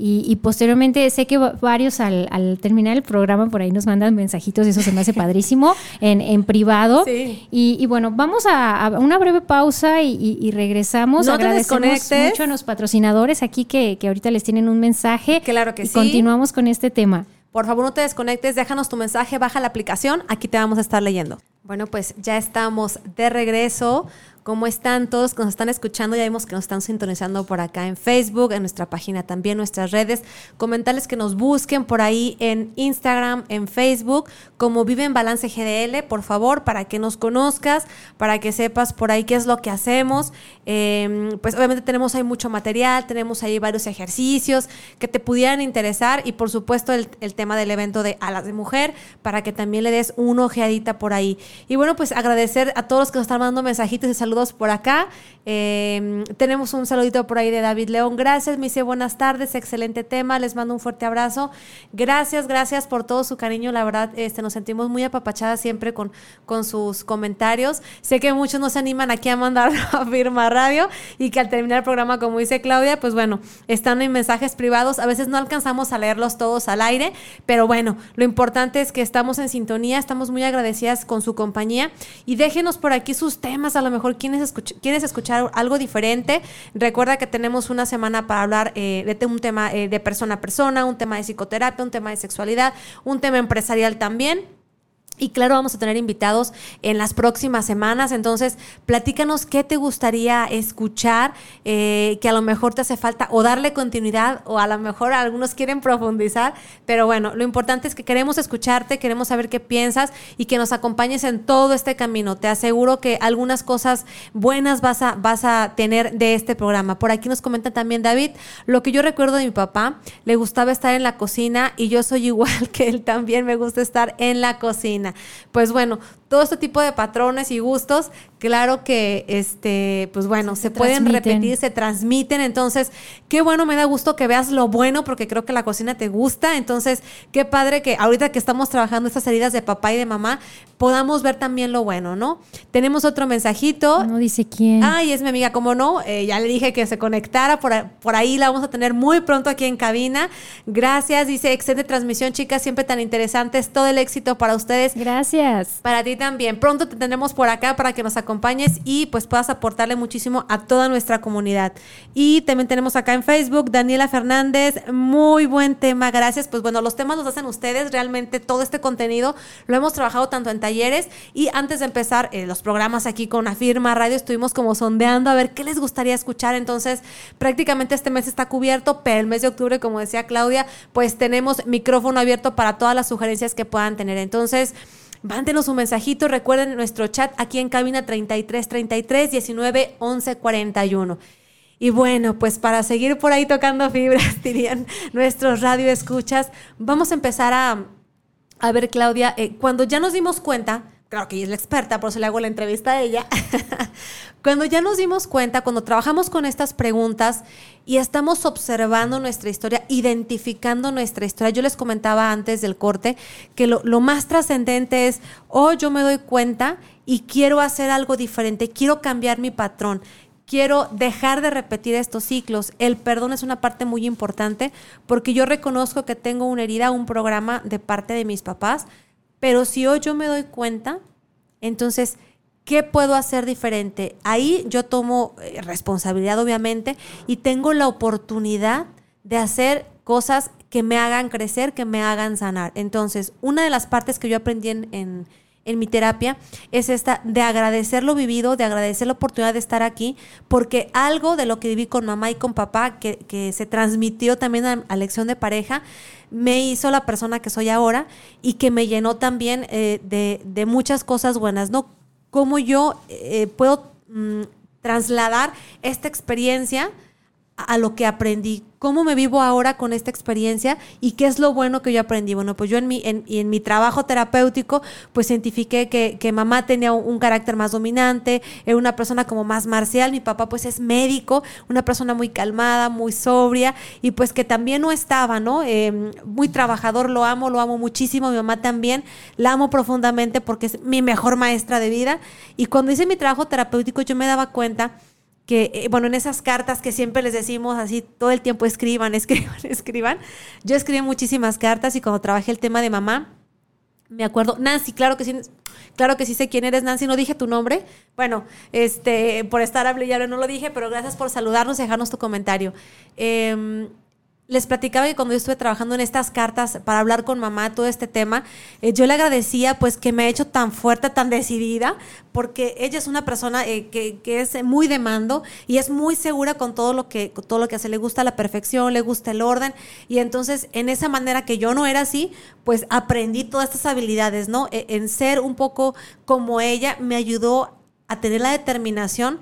Speaker 1: y, posteriormente sé que varios al, terminar el programa por ahí nos mandan mensajitos y eso se me hace padrísimo [laughs] en, privado. Y, bueno, vamos a, una breve pausa y, regresamos.
Speaker 2: No Agradecemos
Speaker 1: mucho a los patrocinadores aquí que, ahorita les tienen un mensaje.
Speaker 2: Claro que
Speaker 1: sí. Continuamos con este tema.
Speaker 2: Por favor, no te desconectes, déjanos tu mensaje, baja la aplicación, aquí te vamos a estar leyendo. Bueno, pues ya estamos de regreso. ¿Cómo están todos que nos están escuchando? Ya vimos que nos están sintonizando por acá en Facebook, en nuestra página también, nuestras redes. Comentarles que nos busquen por ahí en Instagram, en Facebook, como Vive en Balance GDL, por favor, para que nos conozcas, para que sepas por ahí qué es lo que hacemos. Em, pues obviamente tenemos ahí mucho material, tenemos ahí varios ejercicios que te pudieran interesar y por supuesto el, el tema del evento de Alas de Mujer, para que también le des una ojeadita por ahí. Y bueno, pues agradecer a todos los que nos están mandando mensajitos y saludos por acá. Em, tenemos un saludito por ahí de David León. Gracias, me dice buenas tardes, excelente tema. Les mando un fuerte abrazo. Gracias, gracias por todo su cariño. La verdad, este, nos sentimos muy apapachadas siempre con, con sus comentarios. Sé que muchos nos animan aquí a mandar [laughs] a Firma Radio y que al terminar el programa, como dice Claudia, pues bueno, están en mensajes privados. A veces no alcanzamos a leerlos todos al aire, pero bueno, lo importante es que estamos en sintonía, estamos muy agradecidas con su compañía y déjenos por aquí sus temas, a lo mejor quienes, escuchar algo diferente, recuerda que tenemos una semana para hablar eh, de un tema eh, de persona a persona, un tema de psicoterapia, un tema de sexualidad, un tema empresarial también. Y claro, vamos a tener invitados en las próximas semanas. Entonces, platícanos qué te gustaría escuchar, eh, que a lo mejor te hace falta o darle continuidad o a lo mejor algunos quieren profundizar. Pero bueno, lo importante es que queremos escucharte, queremos saber qué piensas y que nos acompañes en todo este camino. Te aseguro que algunas cosas buenas vas a, vas a tener de este programa. Por aquí nos comenta también David, lo que yo recuerdo de mi papá, le gustaba estar en la cocina y yo soy [laughs] igual que él también, me gusta estar en la cocina. Pues bueno, todo este tipo de patrones y gustos, claro que, este, pues bueno, se, pueden repetir, se transmiten. Entonces, qué bueno, me da gusto que veas lo bueno, porque creo que la cocina te gusta. Entonces, qué padre que ahorita que estamos trabajando estas heridas de papá y de mamá, podamos ver también lo bueno, ¿no? Tenemos otro mensajito.
Speaker 1: No dice quién.
Speaker 2: Ay, es mi amiga, como no, eh, ya le dije que se conectara, por, por ahí la vamos a tener muy pronto aquí en cabina. Gracias, dice, excelente transmisión, chicas, siempre tan interesantes, todo el éxito para ustedes.
Speaker 1: Gracias.
Speaker 2: Para ti también. Pronto te tendremos por acá para que nos acompañes y pues puedas aportarle muchísimo a toda nuestra comunidad. Y también tenemos acá en Facebook Daniela Fernández, muy buen tema, gracias. Pues bueno, los temas los hacen ustedes, realmente todo este contenido lo hemos trabajado tanto en talleres y antes de empezar eh, los programas aquí con Afirma Radio estuvimos como sondeando a ver qué les gustaría escuchar. Entonces, prácticamente este mes está cubierto, pero el mes de octubre, como decía Claudia, pues tenemos micrófono abierto para todas las sugerencias que puedan tener. Entonces, Mándenos un mensajito, recuerden nuestro chat aquí en cabina 3333 19 11 41. Y bueno, pues para seguir por ahí tocando fibras, [laughs] dirían nuestros radio escuchas, vamos a empezar a, a ver, Claudia, eh, cuando ya nos dimos cuenta claro que ella es la experta, por eso le hago la entrevista a ella. [laughs] cuando ya nos dimos cuenta, cuando trabajamos con estas preguntas y estamos observando nuestra historia, identificando nuestra historia, yo les comentaba antes del corte que lo, lo más trascendente es, oh, yo me doy cuenta y quiero hacer algo diferente, quiero cambiar mi patrón. quiero dejar de repetir estos ciclos. El perdón es una parte muy importante porque yo reconozco que tengo una herida, un programa de parte de mis papás, pero si hoy yo me doy cuenta, entonces, ¿qué puedo hacer diferente? Ahí yo tomo eh, responsabilidad, obviamente, y tengo la oportunidad de hacer cosas que me hagan crecer, que me hagan sanar. Entonces, una de las partes que yo aprendí en en mi terapia es esta de agradecer lo vivido, de agradecer la oportunidad de estar aquí, porque algo de lo que viví con mamá y con papá, que, se transmitió también a, lección de pareja, me hizo la persona que soy ahora y que me llenó también eh, de, muchas cosas buenas, ¿no? Cómo yo eh, puedo mm, trasladar esta experiencia a lo que aprendí, cómo me vivo ahora con esta experiencia y qué es lo bueno que yo aprendí. Bueno, pues yo en mi, en, mi trabajo terapéutico, pues identifiqué que, que mamá tenía un, carácter más dominante, era una persona como más marcial, mi papá pues es médico, una persona muy calmada, muy sobria y pues que también no estaba, ¿no? Em, muy trabajador, lo amo, lo amo muchísimo, mi mamá también, la amo profundamente porque es mi mejor maestra de vida y cuando hice mi trabajo terapéutico yo me daba cuenta que, eh, bueno, en esas cartas que siempre les decimos así todo el tiempo, escriban, [laughs] escriban, escriban. Yo escribí muchísimas cartas y cuando trabajé el tema de mamá, me acuerdo, Nancy, claro que sí, claro que sí sé quién eres, Nancy, no dije tu nombre. Bueno, este, por estar hablando, no lo dije, pero gracias por saludarnos y dejarnos tu comentario. Eh, les platicaba que cuando yo estuve trabajando en estas cartas para hablar con mamá todo este tema, eh, yo le agradecía pues que me ha hecho tan fuerte, tan decidida, porque ella es una persona eh, que, es muy de mando y es muy segura con todo lo que con todo lo que hace. Le gusta la perfección, le gusta el orden y entonces en esa manera que yo no era así, pues aprendí todas estas habilidades, ¿no? E, en ser un poco como ella me ayudó a tener la determinación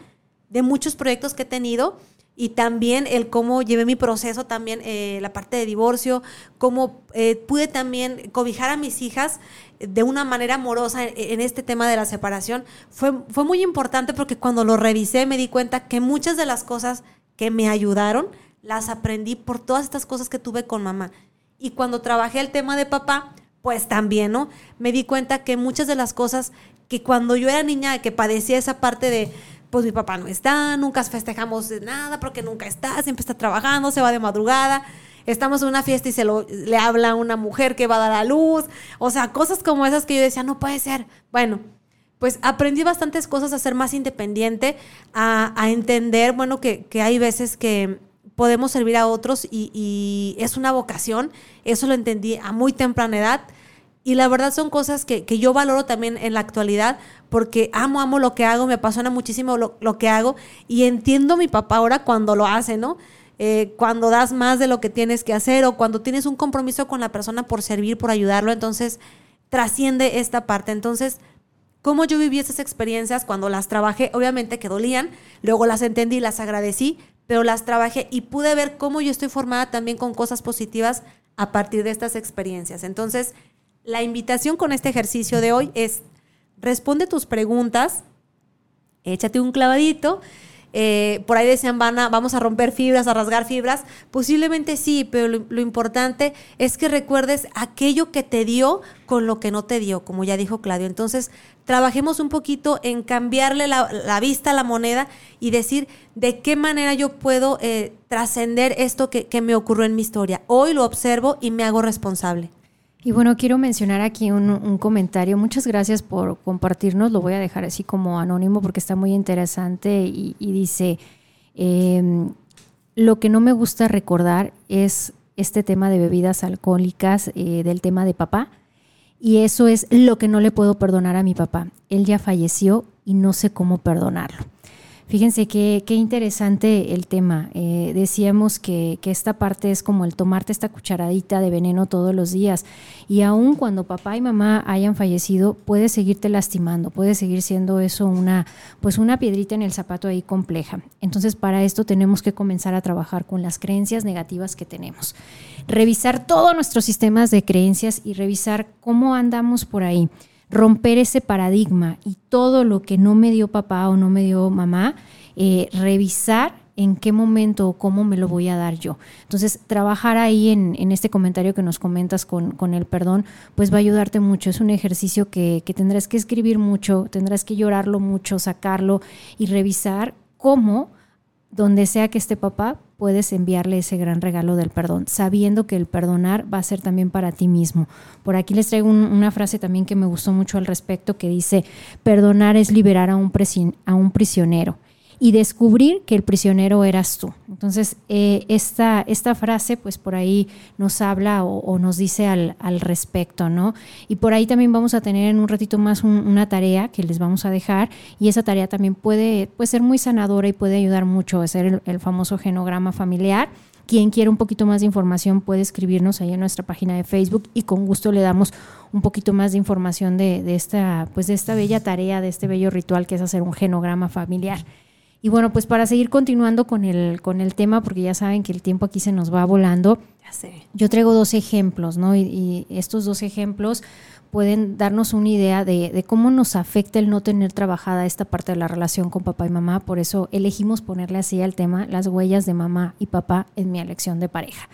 Speaker 2: de muchos proyectos que he tenido y también el cómo llevé mi proceso, también eh, la parte de divorcio, cómo eh, pude también cobijar a mis hijas de una manera amorosa en, este tema de la separación, fue, fue muy importante porque cuando lo revisé me di cuenta que muchas de las cosas que me ayudaron las aprendí por todas estas cosas que tuve con mamá. Y cuando trabajé el tema de papá, pues también, ¿no? Me di cuenta que muchas de las cosas que cuando yo era niña, que padecía esa parte de pues mi papá no está, nunca festejamos nada porque nunca está, siempre está trabajando, se va de madrugada. Estamos en una fiesta y se lo, le habla a una mujer que va a dar a luz. O sea, cosas como esas que yo decía, no puede ser. Bueno, pues aprendí bastantes cosas a ser más independiente, a, entender, bueno, que, hay veces que podemos servir a otros y, es una vocación. Eso lo entendí a muy temprana edad. Y la verdad son cosas que, que, yo valoro también en la actualidad porque amo, amo lo que hago, me apasiona muchísimo lo, lo que hago y entiendo a mi papá ahora cuando lo hace, ¿no? Eh, cuando das más de lo que tienes que hacer o cuando tienes un compromiso con la persona por servir, por ayudarlo, entonces trasciende esta parte. Entonces, cómo yo viví esas experiencias cuando las trabajé, obviamente que dolían, luego las entendí, las agradecí, pero las trabajé y pude ver cómo yo estoy formada también con cosas positivas a partir de estas experiencias. Entonces, la invitación con este ejercicio de hoy es responde tus preguntas, échate un clavadito. Eh, por ahí decían, van a, vamos a romper fibras, a rasgar fibras. Posiblemente sí, pero lo, importante es que recuerdes aquello que te dio con lo que no te dio, como ya dijo Claudio. Entonces, trabajemos un poquito en cambiarle la, vista a la moneda y decir de qué manera yo puedo eh, trascender esto que, que me ocurrió en mi historia. Hoy lo observo y me hago responsable.
Speaker 1: Y bueno, quiero mencionar aquí un, comentario. Muchas gracias por compartirnos. Lo voy a dejar así como anónimo porque está muy interesante y, dice, em, lo que no me gusta recordar es este tema de bebidas alcohólicas, eh, del tema de papá. Y eso es lo que no le puedo perdonar a mi papá. Él ya falleció y no sé cómo perdonarlo. Fíjense qué, qué interesante el tema. Eh, decíamos que, que, esta parte es como el tomarte esta cucharadita de veneno todos los días. Y aun cuando papá y mamá hayan fallecido, puede seguirte lastimando, puede seguir siendo eso una, pues una piedrita en el zapato ahí compleja. Entonces, para esto tenemos que comenzar a trabajar con las creencias negativas que tenemos. Revisar todos nuestros sistemas de creencias y revisar cómo andamos por ahí romper ese paradigma y todo lo que no me dio papá o no me dio mamá, eh, revisar en qué momento o cómo me lo voy a dar yo. Entonces, trabajar ahí en, este comentario que nos comentas con, con, el perdón, pues va a ayudarte mucho. Es un ejercicio que, que tendrás que escribir mucho, tendrás que llorarlo mucho, sacarlo y revisar cómo donde sea que esté papá, puedes enviarle ese gran regalo del perdón, sabiendo que el perdonar va a ser también para ti mismo. Por aquí les traigo una frase también que me gustó mucho al respecto que dice, perdonar es liberar a un, a un prisionero y descubrir que el prisionero eras tú. Entonces, eh, esta, esta frase, pues por ahí nos habla o, nos dice al, respecto, ¿no? Y por ahí también vamos a tener en un ratito más una tarea que les vamos a dejar y esa tarea también puede, puede ser muy sanadora y puede ayudar mucho a ser el, famoso genograma familiar. Quien quiera un poquito más de información puede escribirnos ahí en nuestra página de Facebook y con gusto le damos un poquito más de información de, de, esta, pues de esta bella tarea, de este bello ritual que es hacer un genograma familiar. Y bueno, pues para seguir continuando con el, con el tema, porque ya saben que el tiempo aquí se nos va volando, ya sé. yo traigo dos ejemplos, ¿no? Y, estos dos ejemplos pueden darnos una idea de, de, cómo nos afecta el no tener trabajada esta parte de la relación con papá y mamá. Por eso elegimos ponerle así al tema las huellas de mamá y papá en mi elección de pareja.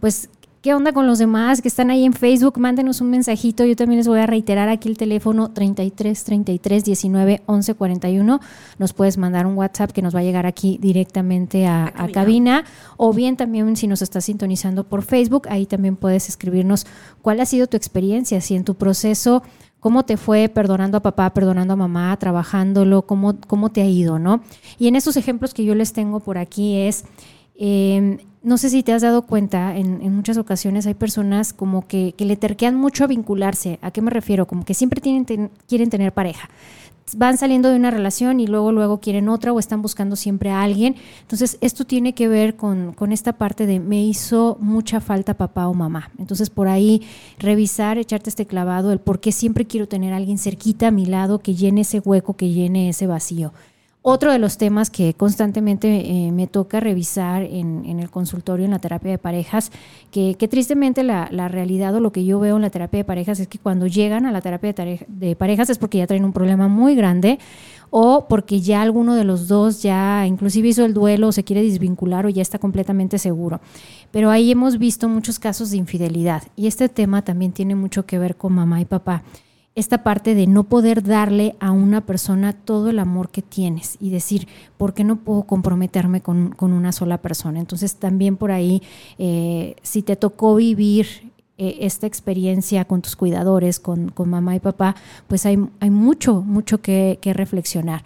Speaker 1: Pues ¿Qué onda con los demás que están ahí en Facebook? Mándenos un mensajito. Yo también les voy a reiterar aquí el teléfono 33 33 19 11 41. Nos puedes mandar un WhatsApp que nos va a llegar aquí directamente a, cabina. O bien también si nos estás sintonizando por Facebook, ahí también puedes escribirnos cuál ha sido tu experiencia, si en tu proceso cómo te fue perdonando a papá, perdonando a mamá, trabajándolo, cómo, cómo te ha ido, ¿no? Y en estos ejemplos que yo les tengo por aquí es eh, no sé si te has dado cuenta, en, muchas ocasiones hay personas como que, le terquean mucho a vincularse. ¿A qué me refiero? Como que siempre quieren tener pareja. Van saliendo de una relación y luego, luego quieren otra o están buscando siempre a alguien. Entonces, esto tiene que ver con, esta parte de me hizo mucha falta papá o mamá. Entonces, por ahí revisar, echarte este clavado, el por qué siempre quiero tener alguien cerquita a mi lado que llene ese hueco, que llene ese vacío. Otro de los temas que constantemente eh, me toca revisar en, el consultorio, en la terapia de parejas, que, tristemente la, realidad o lo que yo veo en la terapia de parejas es que cuando llegan a la terapia de, parejas es porque ya traen un problema muy grande o porque ya alguno de los dos ya inclusive hizo el duelo o se quiere desvincular o ya está completamente seguro. Pero ahí hemos visto muchos casos de infidelidad y este tema también tiene mucho que ver con mamá y papá esta parte de no poder darle a una persona todo el amor que tienes y decir, ¿por qué no puedo comprometerme con, una sola persona? Entonces también por ahí, eh, si te tocó vivir eh, esta experiencia con tus cuidadores, con, mamá y papá, pues hay, hay mucho, mucho que, reflexionar.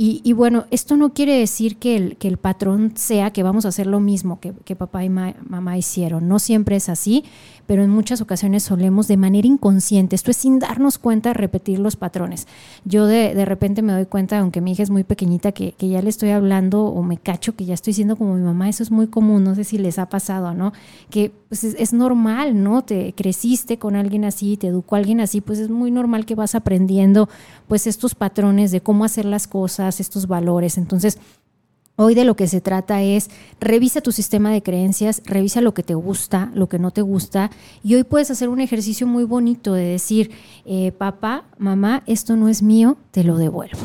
Speaker 1: Y, bueno, esto no quiere decir que el, que el patrón sea que vamos a hacer lo mismo que, que papá y mamá hicieron. No siempre es así pero en muchas ocasiones solemos de manera inconsciente, esto es sin darnos cuenta, repetir los patrones. Yo de, de repente me doy cuenta, aunque mi hija es muy pequeñita, que, que, ya le estoy hablando o me cacho que ya estoy siendo como mi mamá, eso es muy común, no sé si les ha pasado, ¿no? Que pues, es, es normal, ¿no? Te creciste con alguien así, te educó alguien así, pues es muy normal que vas aprendiendo pues estos patrones de cómo hacer las cosas, estos valores. Entonces, Hoy de lo que se trata es revisa tu sistema de creencias, revisa lo que te gusta, lo que no te gusta y hoy puedes hacer un ejercicio muy bonito de decir, eh, papá, mamá, esto no es mío, te lo devuelvo.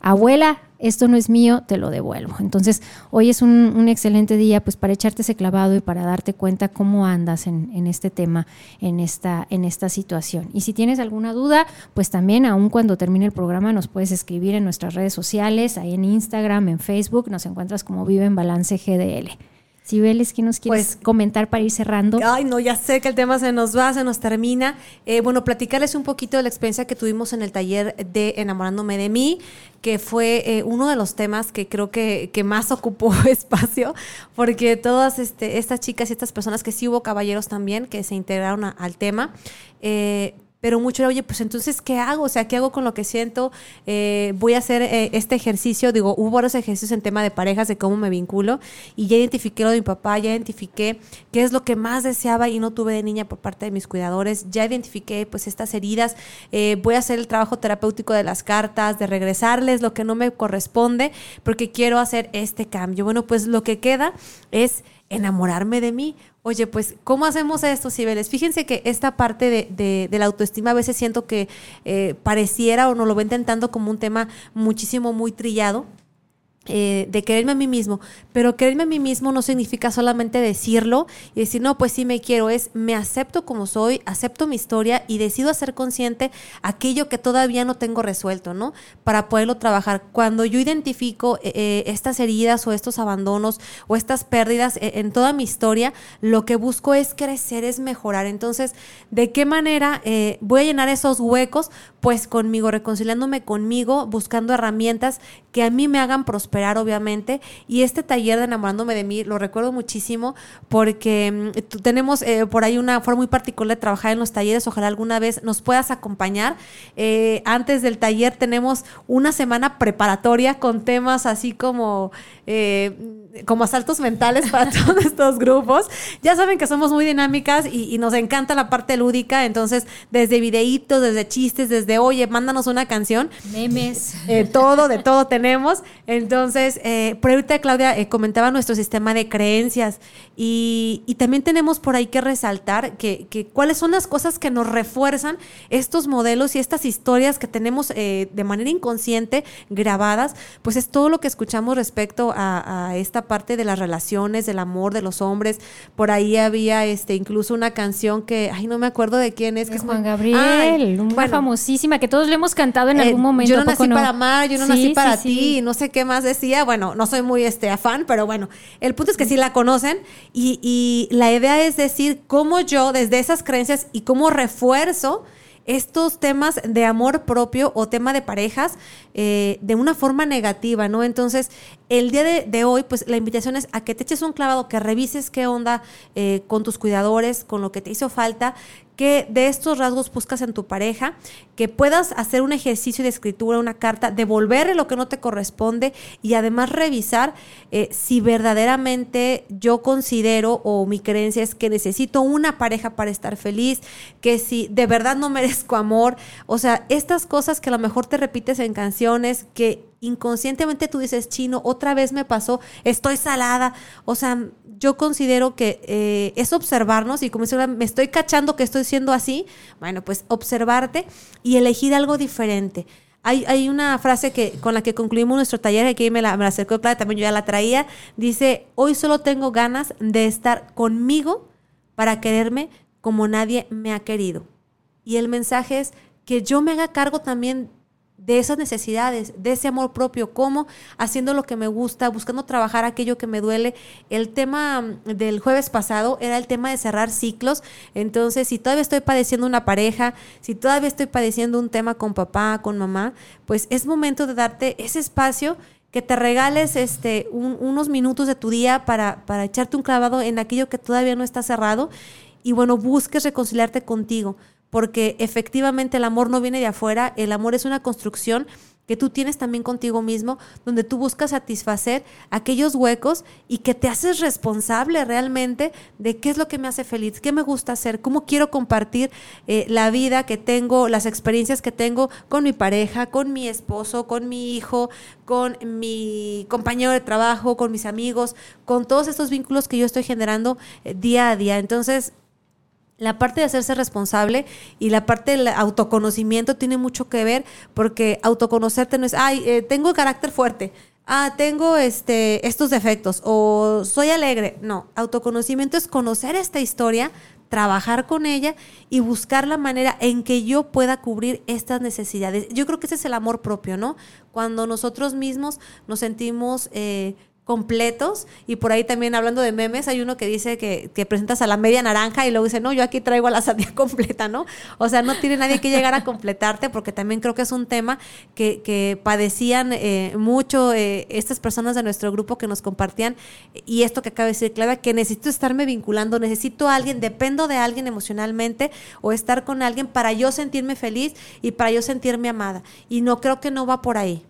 Speaker 1: Abuela, esto no es mío, te lo devuelvo. Entonces, hoy es un, excelente día pues para echarte ese clavado y para darte cuenta cómo andas en, este tema, en esta, situación. Y si tienes alguna duda, pues también, aun cuando termine el programa, nos puedes escribir en nuestras redes sociales, ahí en Instagram, en Facebook, nos encuentras como Vive en Balance GDL. Sibeles, ¿qué nos quieres pues, comentar para ir cerrando?
Speaker 2: Ay, no, ya sé que el tema se nos va, se nos termina. Eh, bueno, platicarles un poquito de la experiencia que tuvimos en el taller de Enamorándome de mí, que fue eh, uno de los temas que creo que, que más [laughs] ocupó espacio, porque todas este, estas chicas y estas personas, que sí hubo caballeros también, que se integraron al tema, eh, pero mucho era, oye, pues entonces, ¿qué hago? O sea, ¿qué hago con lo que siento? Eh, voy a hacer eh, este ejercicio, digo, hubo varios ejercicios en tema de parejas, de cómo me vinculo, y ya identifiqué lo de mi papá, ya identifiqué qué es lo que más deseaba y no tuve de niña por parte de mis cuidadores, ya identifiqué pues estas heridas, eh, voy a hacer el trabajo terapéutico de las cartas, de regresarles lo que no me corresponde, porque quiero hacer este cambio. Bueno, pues lo que queda es enamorarme de mí. Oye, pues, ¿cómo hacemos esto, Cibeles? Fíjense que esta parte de, la autoestima a veces siento que eh, pareciera o no lo ven intentando como un tema muchísimo, muy trillado. Eh, de quererme a mí mismo, pero quererme a mí mismo no significa solamente decirlo y decir, no, pues sí me quiero, es me acepto como soy, acepto mi historia y decido hacer consciente aquello que todavía no tengo resuelto, ¿no? Para poderlo trabajar. Cuando yo identifico eh, eh, estas heridas o estos abandonos o estas pérdidas en toda mi historia, lo que busco es crecer, es mejorar. Entonces, ¿de qué manera voy a llenar esos huecos? Pues conmigo, reconciliándome conmigo, buscando herramientas que a mí me hagan prosperar obviamente. Y este taller de enamorándome de mí lo recuerdo muchísimo porque mm, tenemos eh, por ahí una forma muy particular de trabajar en los talleres. Ojalá alguna vez nos puedas acompañar. Eh, antes del taller tenemos una semana preparatoria con temas así como, eh, como asaltos mentales para [laughs] todos estos grupos. Ya saben que somos muy dinámicas y, y nos encanta la parte lúdica. Entonces, desde videitos, desde chistes, desde oye, mándanos una canción.
Speaker 1: Memes.
Speaker 2: todo, de todo tenemos. Entonces, entonces, eh, por ahorita Claudia eh, comentaba nuestro sistema de creencias y, también tenemos por ahí que resaltar que, cuáles son las cosas que nos refuerzan estos modelos y estas historias que tenemos eh, de manera inconsciente grabadas, pues es todo lo que escuchamos respecto a, esta parte de las relaciones, del amor de los hombres. Por ahí había este incluso una canción que, ay, no me acuerdo de quién es.
Speaker 1: que es Juan Gabriel, una famosísima que todos le hemos cantado en algún momento.
Speaker 2: Yo no nací para amar, yo no nací para ti, no sé qué más es bueno, no soy muy este, afán, pero bueno, el punto es que sí la conocen y, y la idea es decir cómo yo desde esas creencias y cómo refuerzo estos temas de amor propio o tema de parejas eh, de una forma negativa, ¿no? Entonces, el día de, hoy, pues la invitación es a que te eches un clavado, que revises qué onda eh, con tus cuidadores, con lo que te hizo falta, que de estos rasgos buscas en tu pareja, que puedas hacer un ejercicio de escritura, una carta, devolverle lo que no te corresponde y además revisar eh, si verdaderamente yo considero o mi creencia es que necesito una pareja para estar feliz, que si de verdad no merezco amor, o sea, estas cosas que a lo mejor te repites en canciones, que inconscientemente tú dices, chino, otra vez me pasó, estoy salada. O sea, yo considero que eh, es observarnos y como si me estoy cachando que estoy siendo así, bueno, pues observarte y elegir algo diferente. Hay, hay una frase que, con la que concluimos nuestro taller, que me la, me la acercó también yo ya la traía, dice, hoy solo tengo ganas de estar conmigo para quererme como nadie me ha querido. Y el mensaje es que yo me haga cargo también de esas necesidades, de ese amor propio, cómo haciendo lo que me gusta, buscando trabajar aquello que me duele. El tema mm, del jueves pasado era el tema de cerrar ciclos. Entonces, si todavía estoy padeciendo una pareja, si todavía estoy padeciendo un tema con papá, con mamá, pues es momento de darte ese espacio que te regales este, unos minutos de tu día para, para echarte un clavado en aquello que todavía no está cerrado y bueno, busques reconciliarte contigo porque efectivamente el amor no viene de afuera, el amor es una construcción que tú tienes también contigo mismo, donde tú buscas satisfacer aquellos huecos y que te haces responsable realmente de qué es lo que me hace feliz, qué me gusta hacer, cómo quiero compartir eh, la vida que tengo, las experiencias que tengo con mi pareja, con mi esposo, con mi hijo, con mi compañero de trabajo, con mis amigos, con todos estos vínculos que yo estoy generando eh, día a día. Entonces, la parte de hacerse responsable y la parte del autoconocimiento tiene mucho que ver porque autoconocerte no es, ay, eh, tengo carácter fuerte, ah, tengo este, estos defectos o soy alegre. No, autoconocimiento es conocer esta historia, trabajar con ella y buscar la manera en que yo pueda cubrir estas necesidades. Yo creo que ese es el amor propio, ¿no? Cuando nosotros mismos nos sentimos... Eh, completos. Y por ahí también hablando de memes hay uno que dice que, presentas a la media naranja y luego dice no yo aquí traigo a la sandía [laughs] completa no o sea no tiene nadie que llegar a completarte porque también creo que es un tema que, que padecían eh, mucho eh, estas personas de nuestro grupo que nos compartían. Y esto que acaba de decir Claudia que necesito estarme vinculando necesito a alguien dependo de alguien emocionalmente o estar con alguien para yo sentirme feliz y para yo sentirme amada. Y no creo que no va por ahí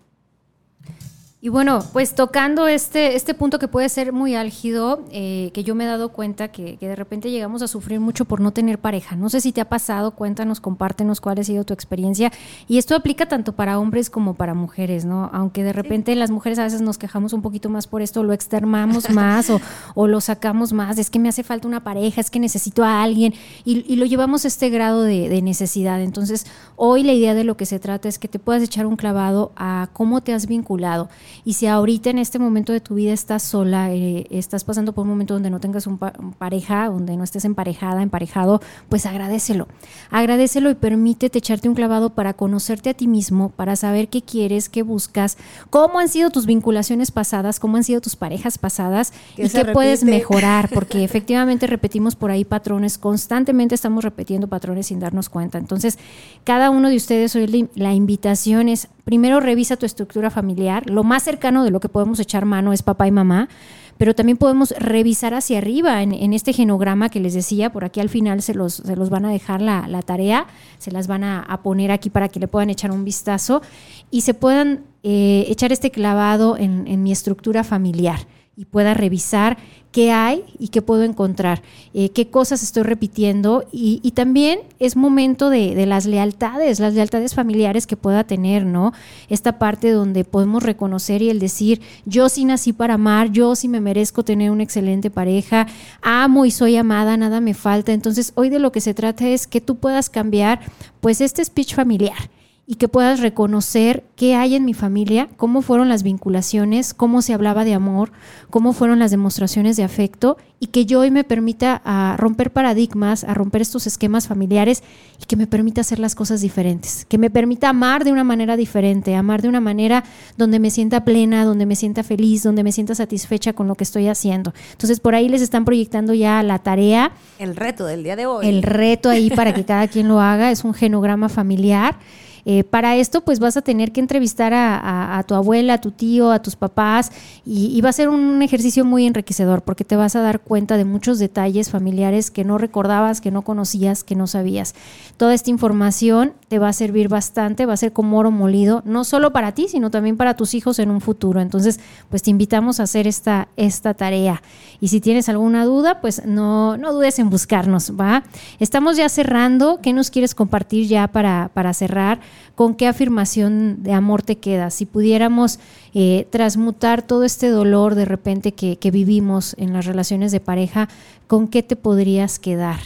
Speaker 1: y bueno, pues tocando este, este punto que puede ser muy álgido, eh, que yo me he dado cuenta que, de repente llegamos a sufrir mucho por no tener pareja. No sé si te ha pasado, cuéntanos, compártenos cuál ha sido tu experiencia. Y esto aplica tanto para hombres como para mujeres, ¿no? Aunque de repente las mujeres a veces nos quejamos un poquito más por esto, lo externamos [laughs] más o, o, lo sacamos más, es que me hace falta una pareja, es que necesito a alguien y, y lo llevamos a este grado de, de necesidad. Entonces, hoy la idea de lo que se trata es que te puedas echar un clavado a cómo te has vinculado Y si ahorita en este momento de tu vida estás sola, eh, estás pasando por un momento donde no tengas un, pareja, donde no estés emparejada, emparejado, pues agradecelo. Agradecelo y permítete echarte un clavado para conocerte a ti mismo, para saber qué quieres, qué buscas, cómo han sido tus vinculaciones pasadas, cómo han sido tus parejas pasadas y qué puedes mejorar, porque [laughs] efectivamente repetimos por ahí patrones, constantemente estamos repitiendo patrones sin darnos cuenta. Entonces, cada uno de ustedes, hoy la invitación es, primero revisa tu estructura familiar, lo más cercano de lo que podemos echar mano es papá y mamá, pero también podemos revisar hacia arriba en, este genograma que les decía, por aquí al final se los, se los van a dejar la, tarea, se las van a, poner aquí para que le puedan echar un vistazo y se puedan eh, echar este clavado en mi estructura familiar y pueda revisar qué hay y qué puedo encontrar, eh, qué cosas estoy repitiendo y, también es momento de, las lealtades, las lealtades familiares que pueda tener, ¿no? Esta parte donde podemos reconocer y el decir, yo sí nací para amar, yo sí me merezco tener una excelente pareja, amo y soy amada, nada me falta. Entonces, hoy de lo que se trata es que tú puedas cambiar pues este speech familiar y que puedas reconocer qué hay en mi familia, cómo fueron las vinculaciones, cómo se hablaba de amor, cómo fueron las demostraciones de afecto y que yo hoy me permita a romper paradigmas, a romper estos esquemas familiares y que me permita hacer las cosas diferentes, que me permita amar de una manera diferente, amar de una manera donde me sienta plena, donde me sienta feliz, donde me sienta satisfecha con lo que estoy haciendo. Entonces por ahí les están proyectando ya la tarea.
Speaker 2: El reto del día de hoy.
Speaker 1: El reto ahí para que cada quien lo haga es un genograma familiar eh, para esto, pues vas a tener que entrevistar a, tu abuela, a tu tío, a tus papás y, va a ser un ejercicio muy enriquecedor porque te vas a dar cuenta de muchos detalles familiares que no recordabas, que no conocías, que no sabías. Toda esta información te va a servir bastante, va a ser como oro molido, no solo para ti, sino también para tus hijos en un futuro. Entonces, pues te invitamos a hacer esta, esta tarea. Y si tienes alguna duda, pues no, no dudes en buscarnos, ¿va? Estamos ya cerrando. ¿Qué nos quieres compartir ya para, para cerrar? ¿Con qué afirmación de amor te quedas? Si pudiéramos eh, transmutar todo este dolor de repente que, vivimos en las relaciones de pareja, ¿con qué te podrías quedar?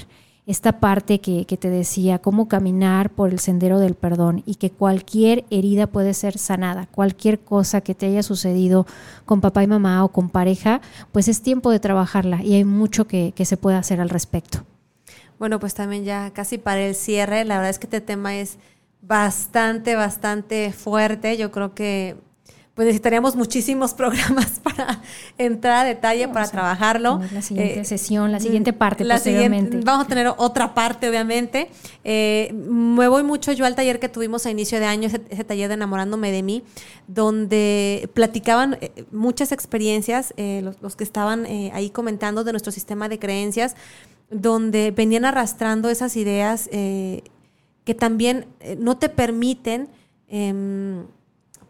Speaker 1: esta parte que, que, te decía, cómo caminar por el sendero del perdón y que cualquier herida puede ser sanada, cualquier cosa que te haya sucedido con papá y mamá o con pareja, pues es tiempo de trabajarla y hay mucho que, que se puede hacer al respecto.
Speaker 2: Bueno, pues también ya casi para el cierre, la verdad es que este tema es bastante, bastante fuerte. Yo creo que pues necesitaríamos muchísimos [laughs] programas para entrar a detalle, para trabajarlo.
Speaker 1: La siguiente eh, sesión, la siguiente parte la Siguiente,
Speaker 2: vamos a tener otra parte, obviamente. Eh, me voy mucho yo al taller que tuvimos a inicio de año, ese, taller de Enamorándome de mí, donde platicaban eh, muchas experiencias, los, los, que estaban ahí comentando de nuestro sistema de creencias, donde venían arrastrando esas ideas que también eh, no te permiten, em,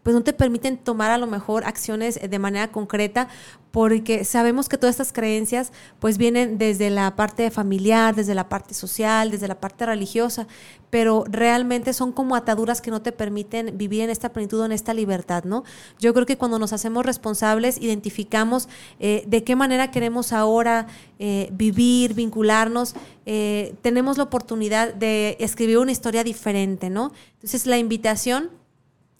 Speaker 2: pues no te permiten tomar a lo mejor acciones de manera concreta porque sabemos que todas estas creencias pues vienen desde la parte familiar, desde la parte social, desde la parte religiosa, pero realmente son como ataduras que no te permiten vivir en esta plenitud, en esta libertad, ¿no? Yo creo que cuando nos hacemos responsables, identificamos eh, de qué manera queremos ahora eh, vivir, vincularnos, eh, tenemos la oportunidad de escribir una historia diferente, ¿no? Entonces la invitación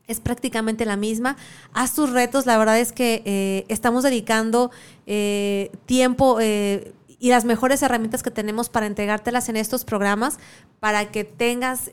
Speaker 2: es prácticamente la misma. Haz tus retos, la verdad es que eh, estamos dedicando eh, tiempo eh, y las mejores herramientas que tenemos para entregártelas en estos programas para que tengas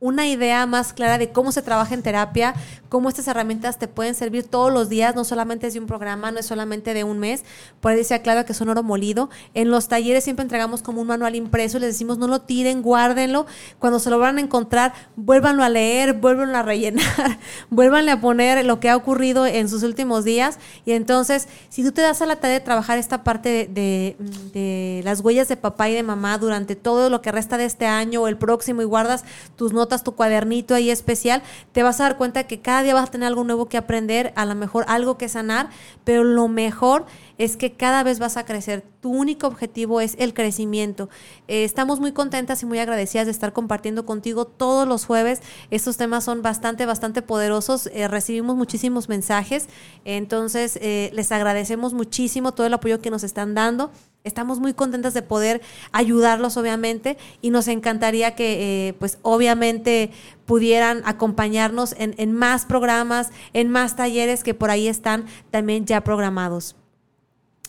Speaker 2: una idea más clara de cómo se trabaja en terapia, cómo estas herramientas te pueden servir todos los días, no solamente es de un programa, no es solamente de un mes. Por ahí decía claro que son oro molido. En los talleres siempre entregamos como un manual impreso, les decimos no lo tiren, guárdenlo. Cuando se lo van a encontrar, vuélvanlo a leer, vuélvanlo a rellenar, [laughs] vuélvanle a poner lo que ha ocurrido en sus últimos días. Y entonces, si tú te das a la tarea de trabajar esta parte de, de las huellas de papá y de mamá durante todo lo que resta de este año o el próximo y guardas tus notas tu cuadernito ahí especial, te vas a dar cuenta que cada día vas a tener algo nuevo que aprender, a lo mejor algo que sanar, pero lo mejor es que cada vez vas a crecer. Tu único objetivo es el crecimiento. Eh, estamos muy contentas y muy agradecidas de estar compartiendo contigo todos los jueves. Estos temas son bastante, bastante poderosos. Eh, recibimos muchísimos mensajes. Entonces, eh, les agradecemos muchísimo todo el apoyo que nos están dando. Estamos muy contentas de poder ayudarlos, obviamente, y nos encantaría que, eh, pues, obviamente pudieran acompañarnos en, en más programas, en más talleres que por ahí están también ya programados.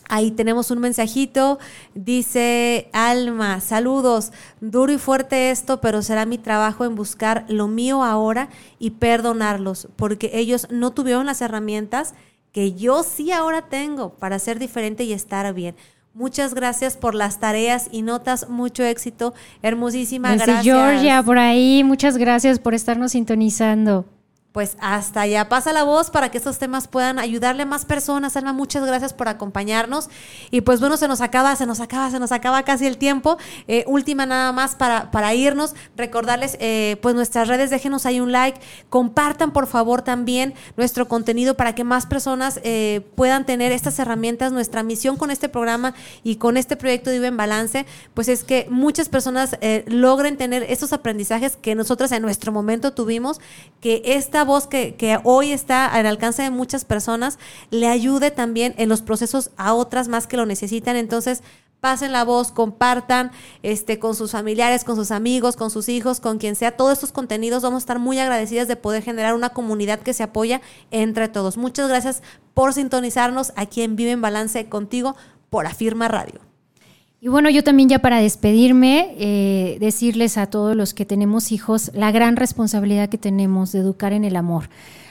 Speaker 2: Ahí tenemos un mensajito, dice Alma, saludos, duro y fuerte esto, pero será mi trabajo en buscar lo mío ahora y perdonarlos, porque ellos no tuvieron las herramientas que yo sí ahora tengo para ser diferente y estar bien. Muchas gracias por las tareas y notas, mucho éxito, hermosísima,
Speaker 1: Desde
Speaker 2: gracias.
Speaker 1: Georgia, por ahí, muchas gracias por estarnos sintonizando.
Speaker 2: Pues hasta allá pasa la voz para que estos temas puedan ayudarle a más personas. Alma, muchas gracias por acompañarnos. Y pues bueno, se nos acaba, se nos acaba, se nos acaba casi el tiempo. Eh, última nada más para, para irnos. Recordarles, eh, pues nuestras redes, déjenos ahí un like. Compartan por favor también nuestro contenido para que más personas eh, puedan tener estas herramientas. Nuestra misión con este programa y con este proyecto de Vive en Balance, pues es que muchas personas eh, logren tener estos aprendizajes que nosotros en nuestro momento tuvimos, que esta voz que, que hoy está al alcance de muchas personas le ayude también en los procesos a otras más que lo necesitan. Entonces, pasen la voz, compartan este, con sus familiares, con sus amigos, con sus hijos, con quien sea. Todos estos contenidos vamos a estar muy agradecidas de poder generar una comunidad que se apoya entre todos. Muchas gracias por sintonizarnos aquí en Vive en Balance contigo por Afirma Radio.
Speaker 1: Y bueno, yo también ya para despedirme, eh, decirles a todos los que tenemos hijos la gran responsabilidad que tenemos de educar en el amor,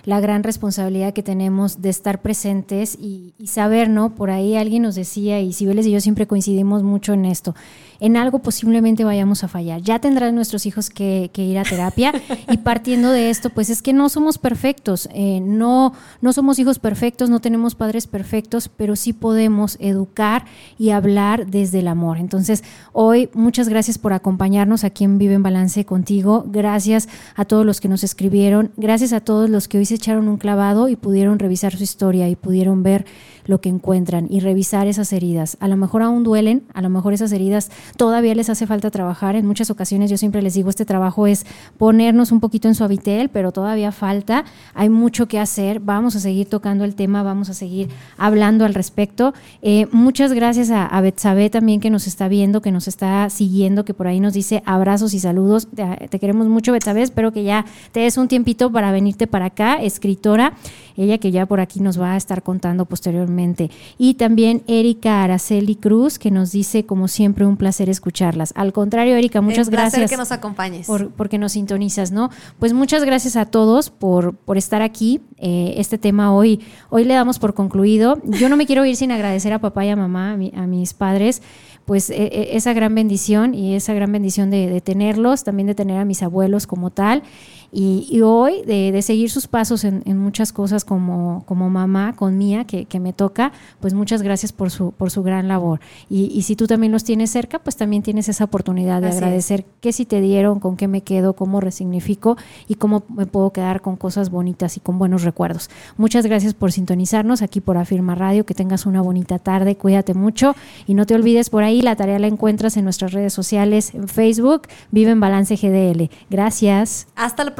Speaker 1: la gran responsabilidad que tenemos de estar presentes y, saber, ¿no? Por ahí alguien nos decía, y Cibeles y yo siempre coincidimos mucho en esto, en algo posiblemente vayamos a fallar. Ya tendrán nuestros hijos que, que ir a terapia y partiendo de esto, pues es que no somos perfectos, eh, no, no somos hijos perfectos, no tenemos padres perfectos, pero sí podemos educar y hablar desde el amor. Entonces, hoy muchas gracias por acompañarnos aquí en Vive en Balance contigo. Gracias a todos los que nos escribieron, gracias a todos los que hoy se echaron un clavado y pudieron revisar su historia y pudieron ver lo que encuentran y revisar esas heridas. A lo mejor aún duelen, a lo mejor esas heridas todavía les hace falta trabajar. En muchas ocasiones yo siempre les digo, este trabajo es ponernos un poquito en suavitel, pero todavía falta. Hay mucho que hacer. Vamos a seguir tocando el tema, vamos a seguir hablando al respecto. Eh, muchas gracias a, a Betsabe también que nos está viendo, que nos está siguiendo, que por ahí nos dice abrazos y saludos. Te, te queremos mucho, Betsabe. Espero que ya te des un tiempito para venirte para acá, escritora. Ella que ya por aquí nos va a estar contando posteriormente. Y también Erika Araceli Cruz, que nos dice, como siempre, un placer escucharlas. Al contrario, Erika, muchas
Speaker 2: Un placer
Speaker 1: gracias.
Speaker 2: que nos acompañes.
Speaker 1: Por, porque nos sintonizas, ¿no? Pues muchas gracias a todos por, por estar aquí. Eh, este tema hoy, hoy le damos por concluido. Yo no me quiero ir sin agradecer a papá y a mamá, a, mi- a mis padres, pues eh, eh, esa gran bendición y esa gran bendición de, de tenerlos, también de tener a mis abuelos como tal. Y, y hoy de, de seguir sus pasos en, en muchas cosas como, como mamá, con Mía, que, que me toca, pues muchas gracias por su, por su gran labor. Y, y si tú también los tienes cerca, pues también tienes esa oportunidad de
Speaker 2: Así es.
Speaker 1: agradecer qué si te dieron, con qué me quedo, cómo resignifico y cómo me puedo quedar con cosas bonitas y con buenos recuerdos. Muchas gracias por sintonizarnos aquí por Afirma Radio, que tengas una bonita tarde, cuídate mucho y no te olvides por ahí, la tarea la encuentras en nuestras redes sociales, en Facebook, Vive en Balance GDL. Gracias.
Speaker 2: Hasta el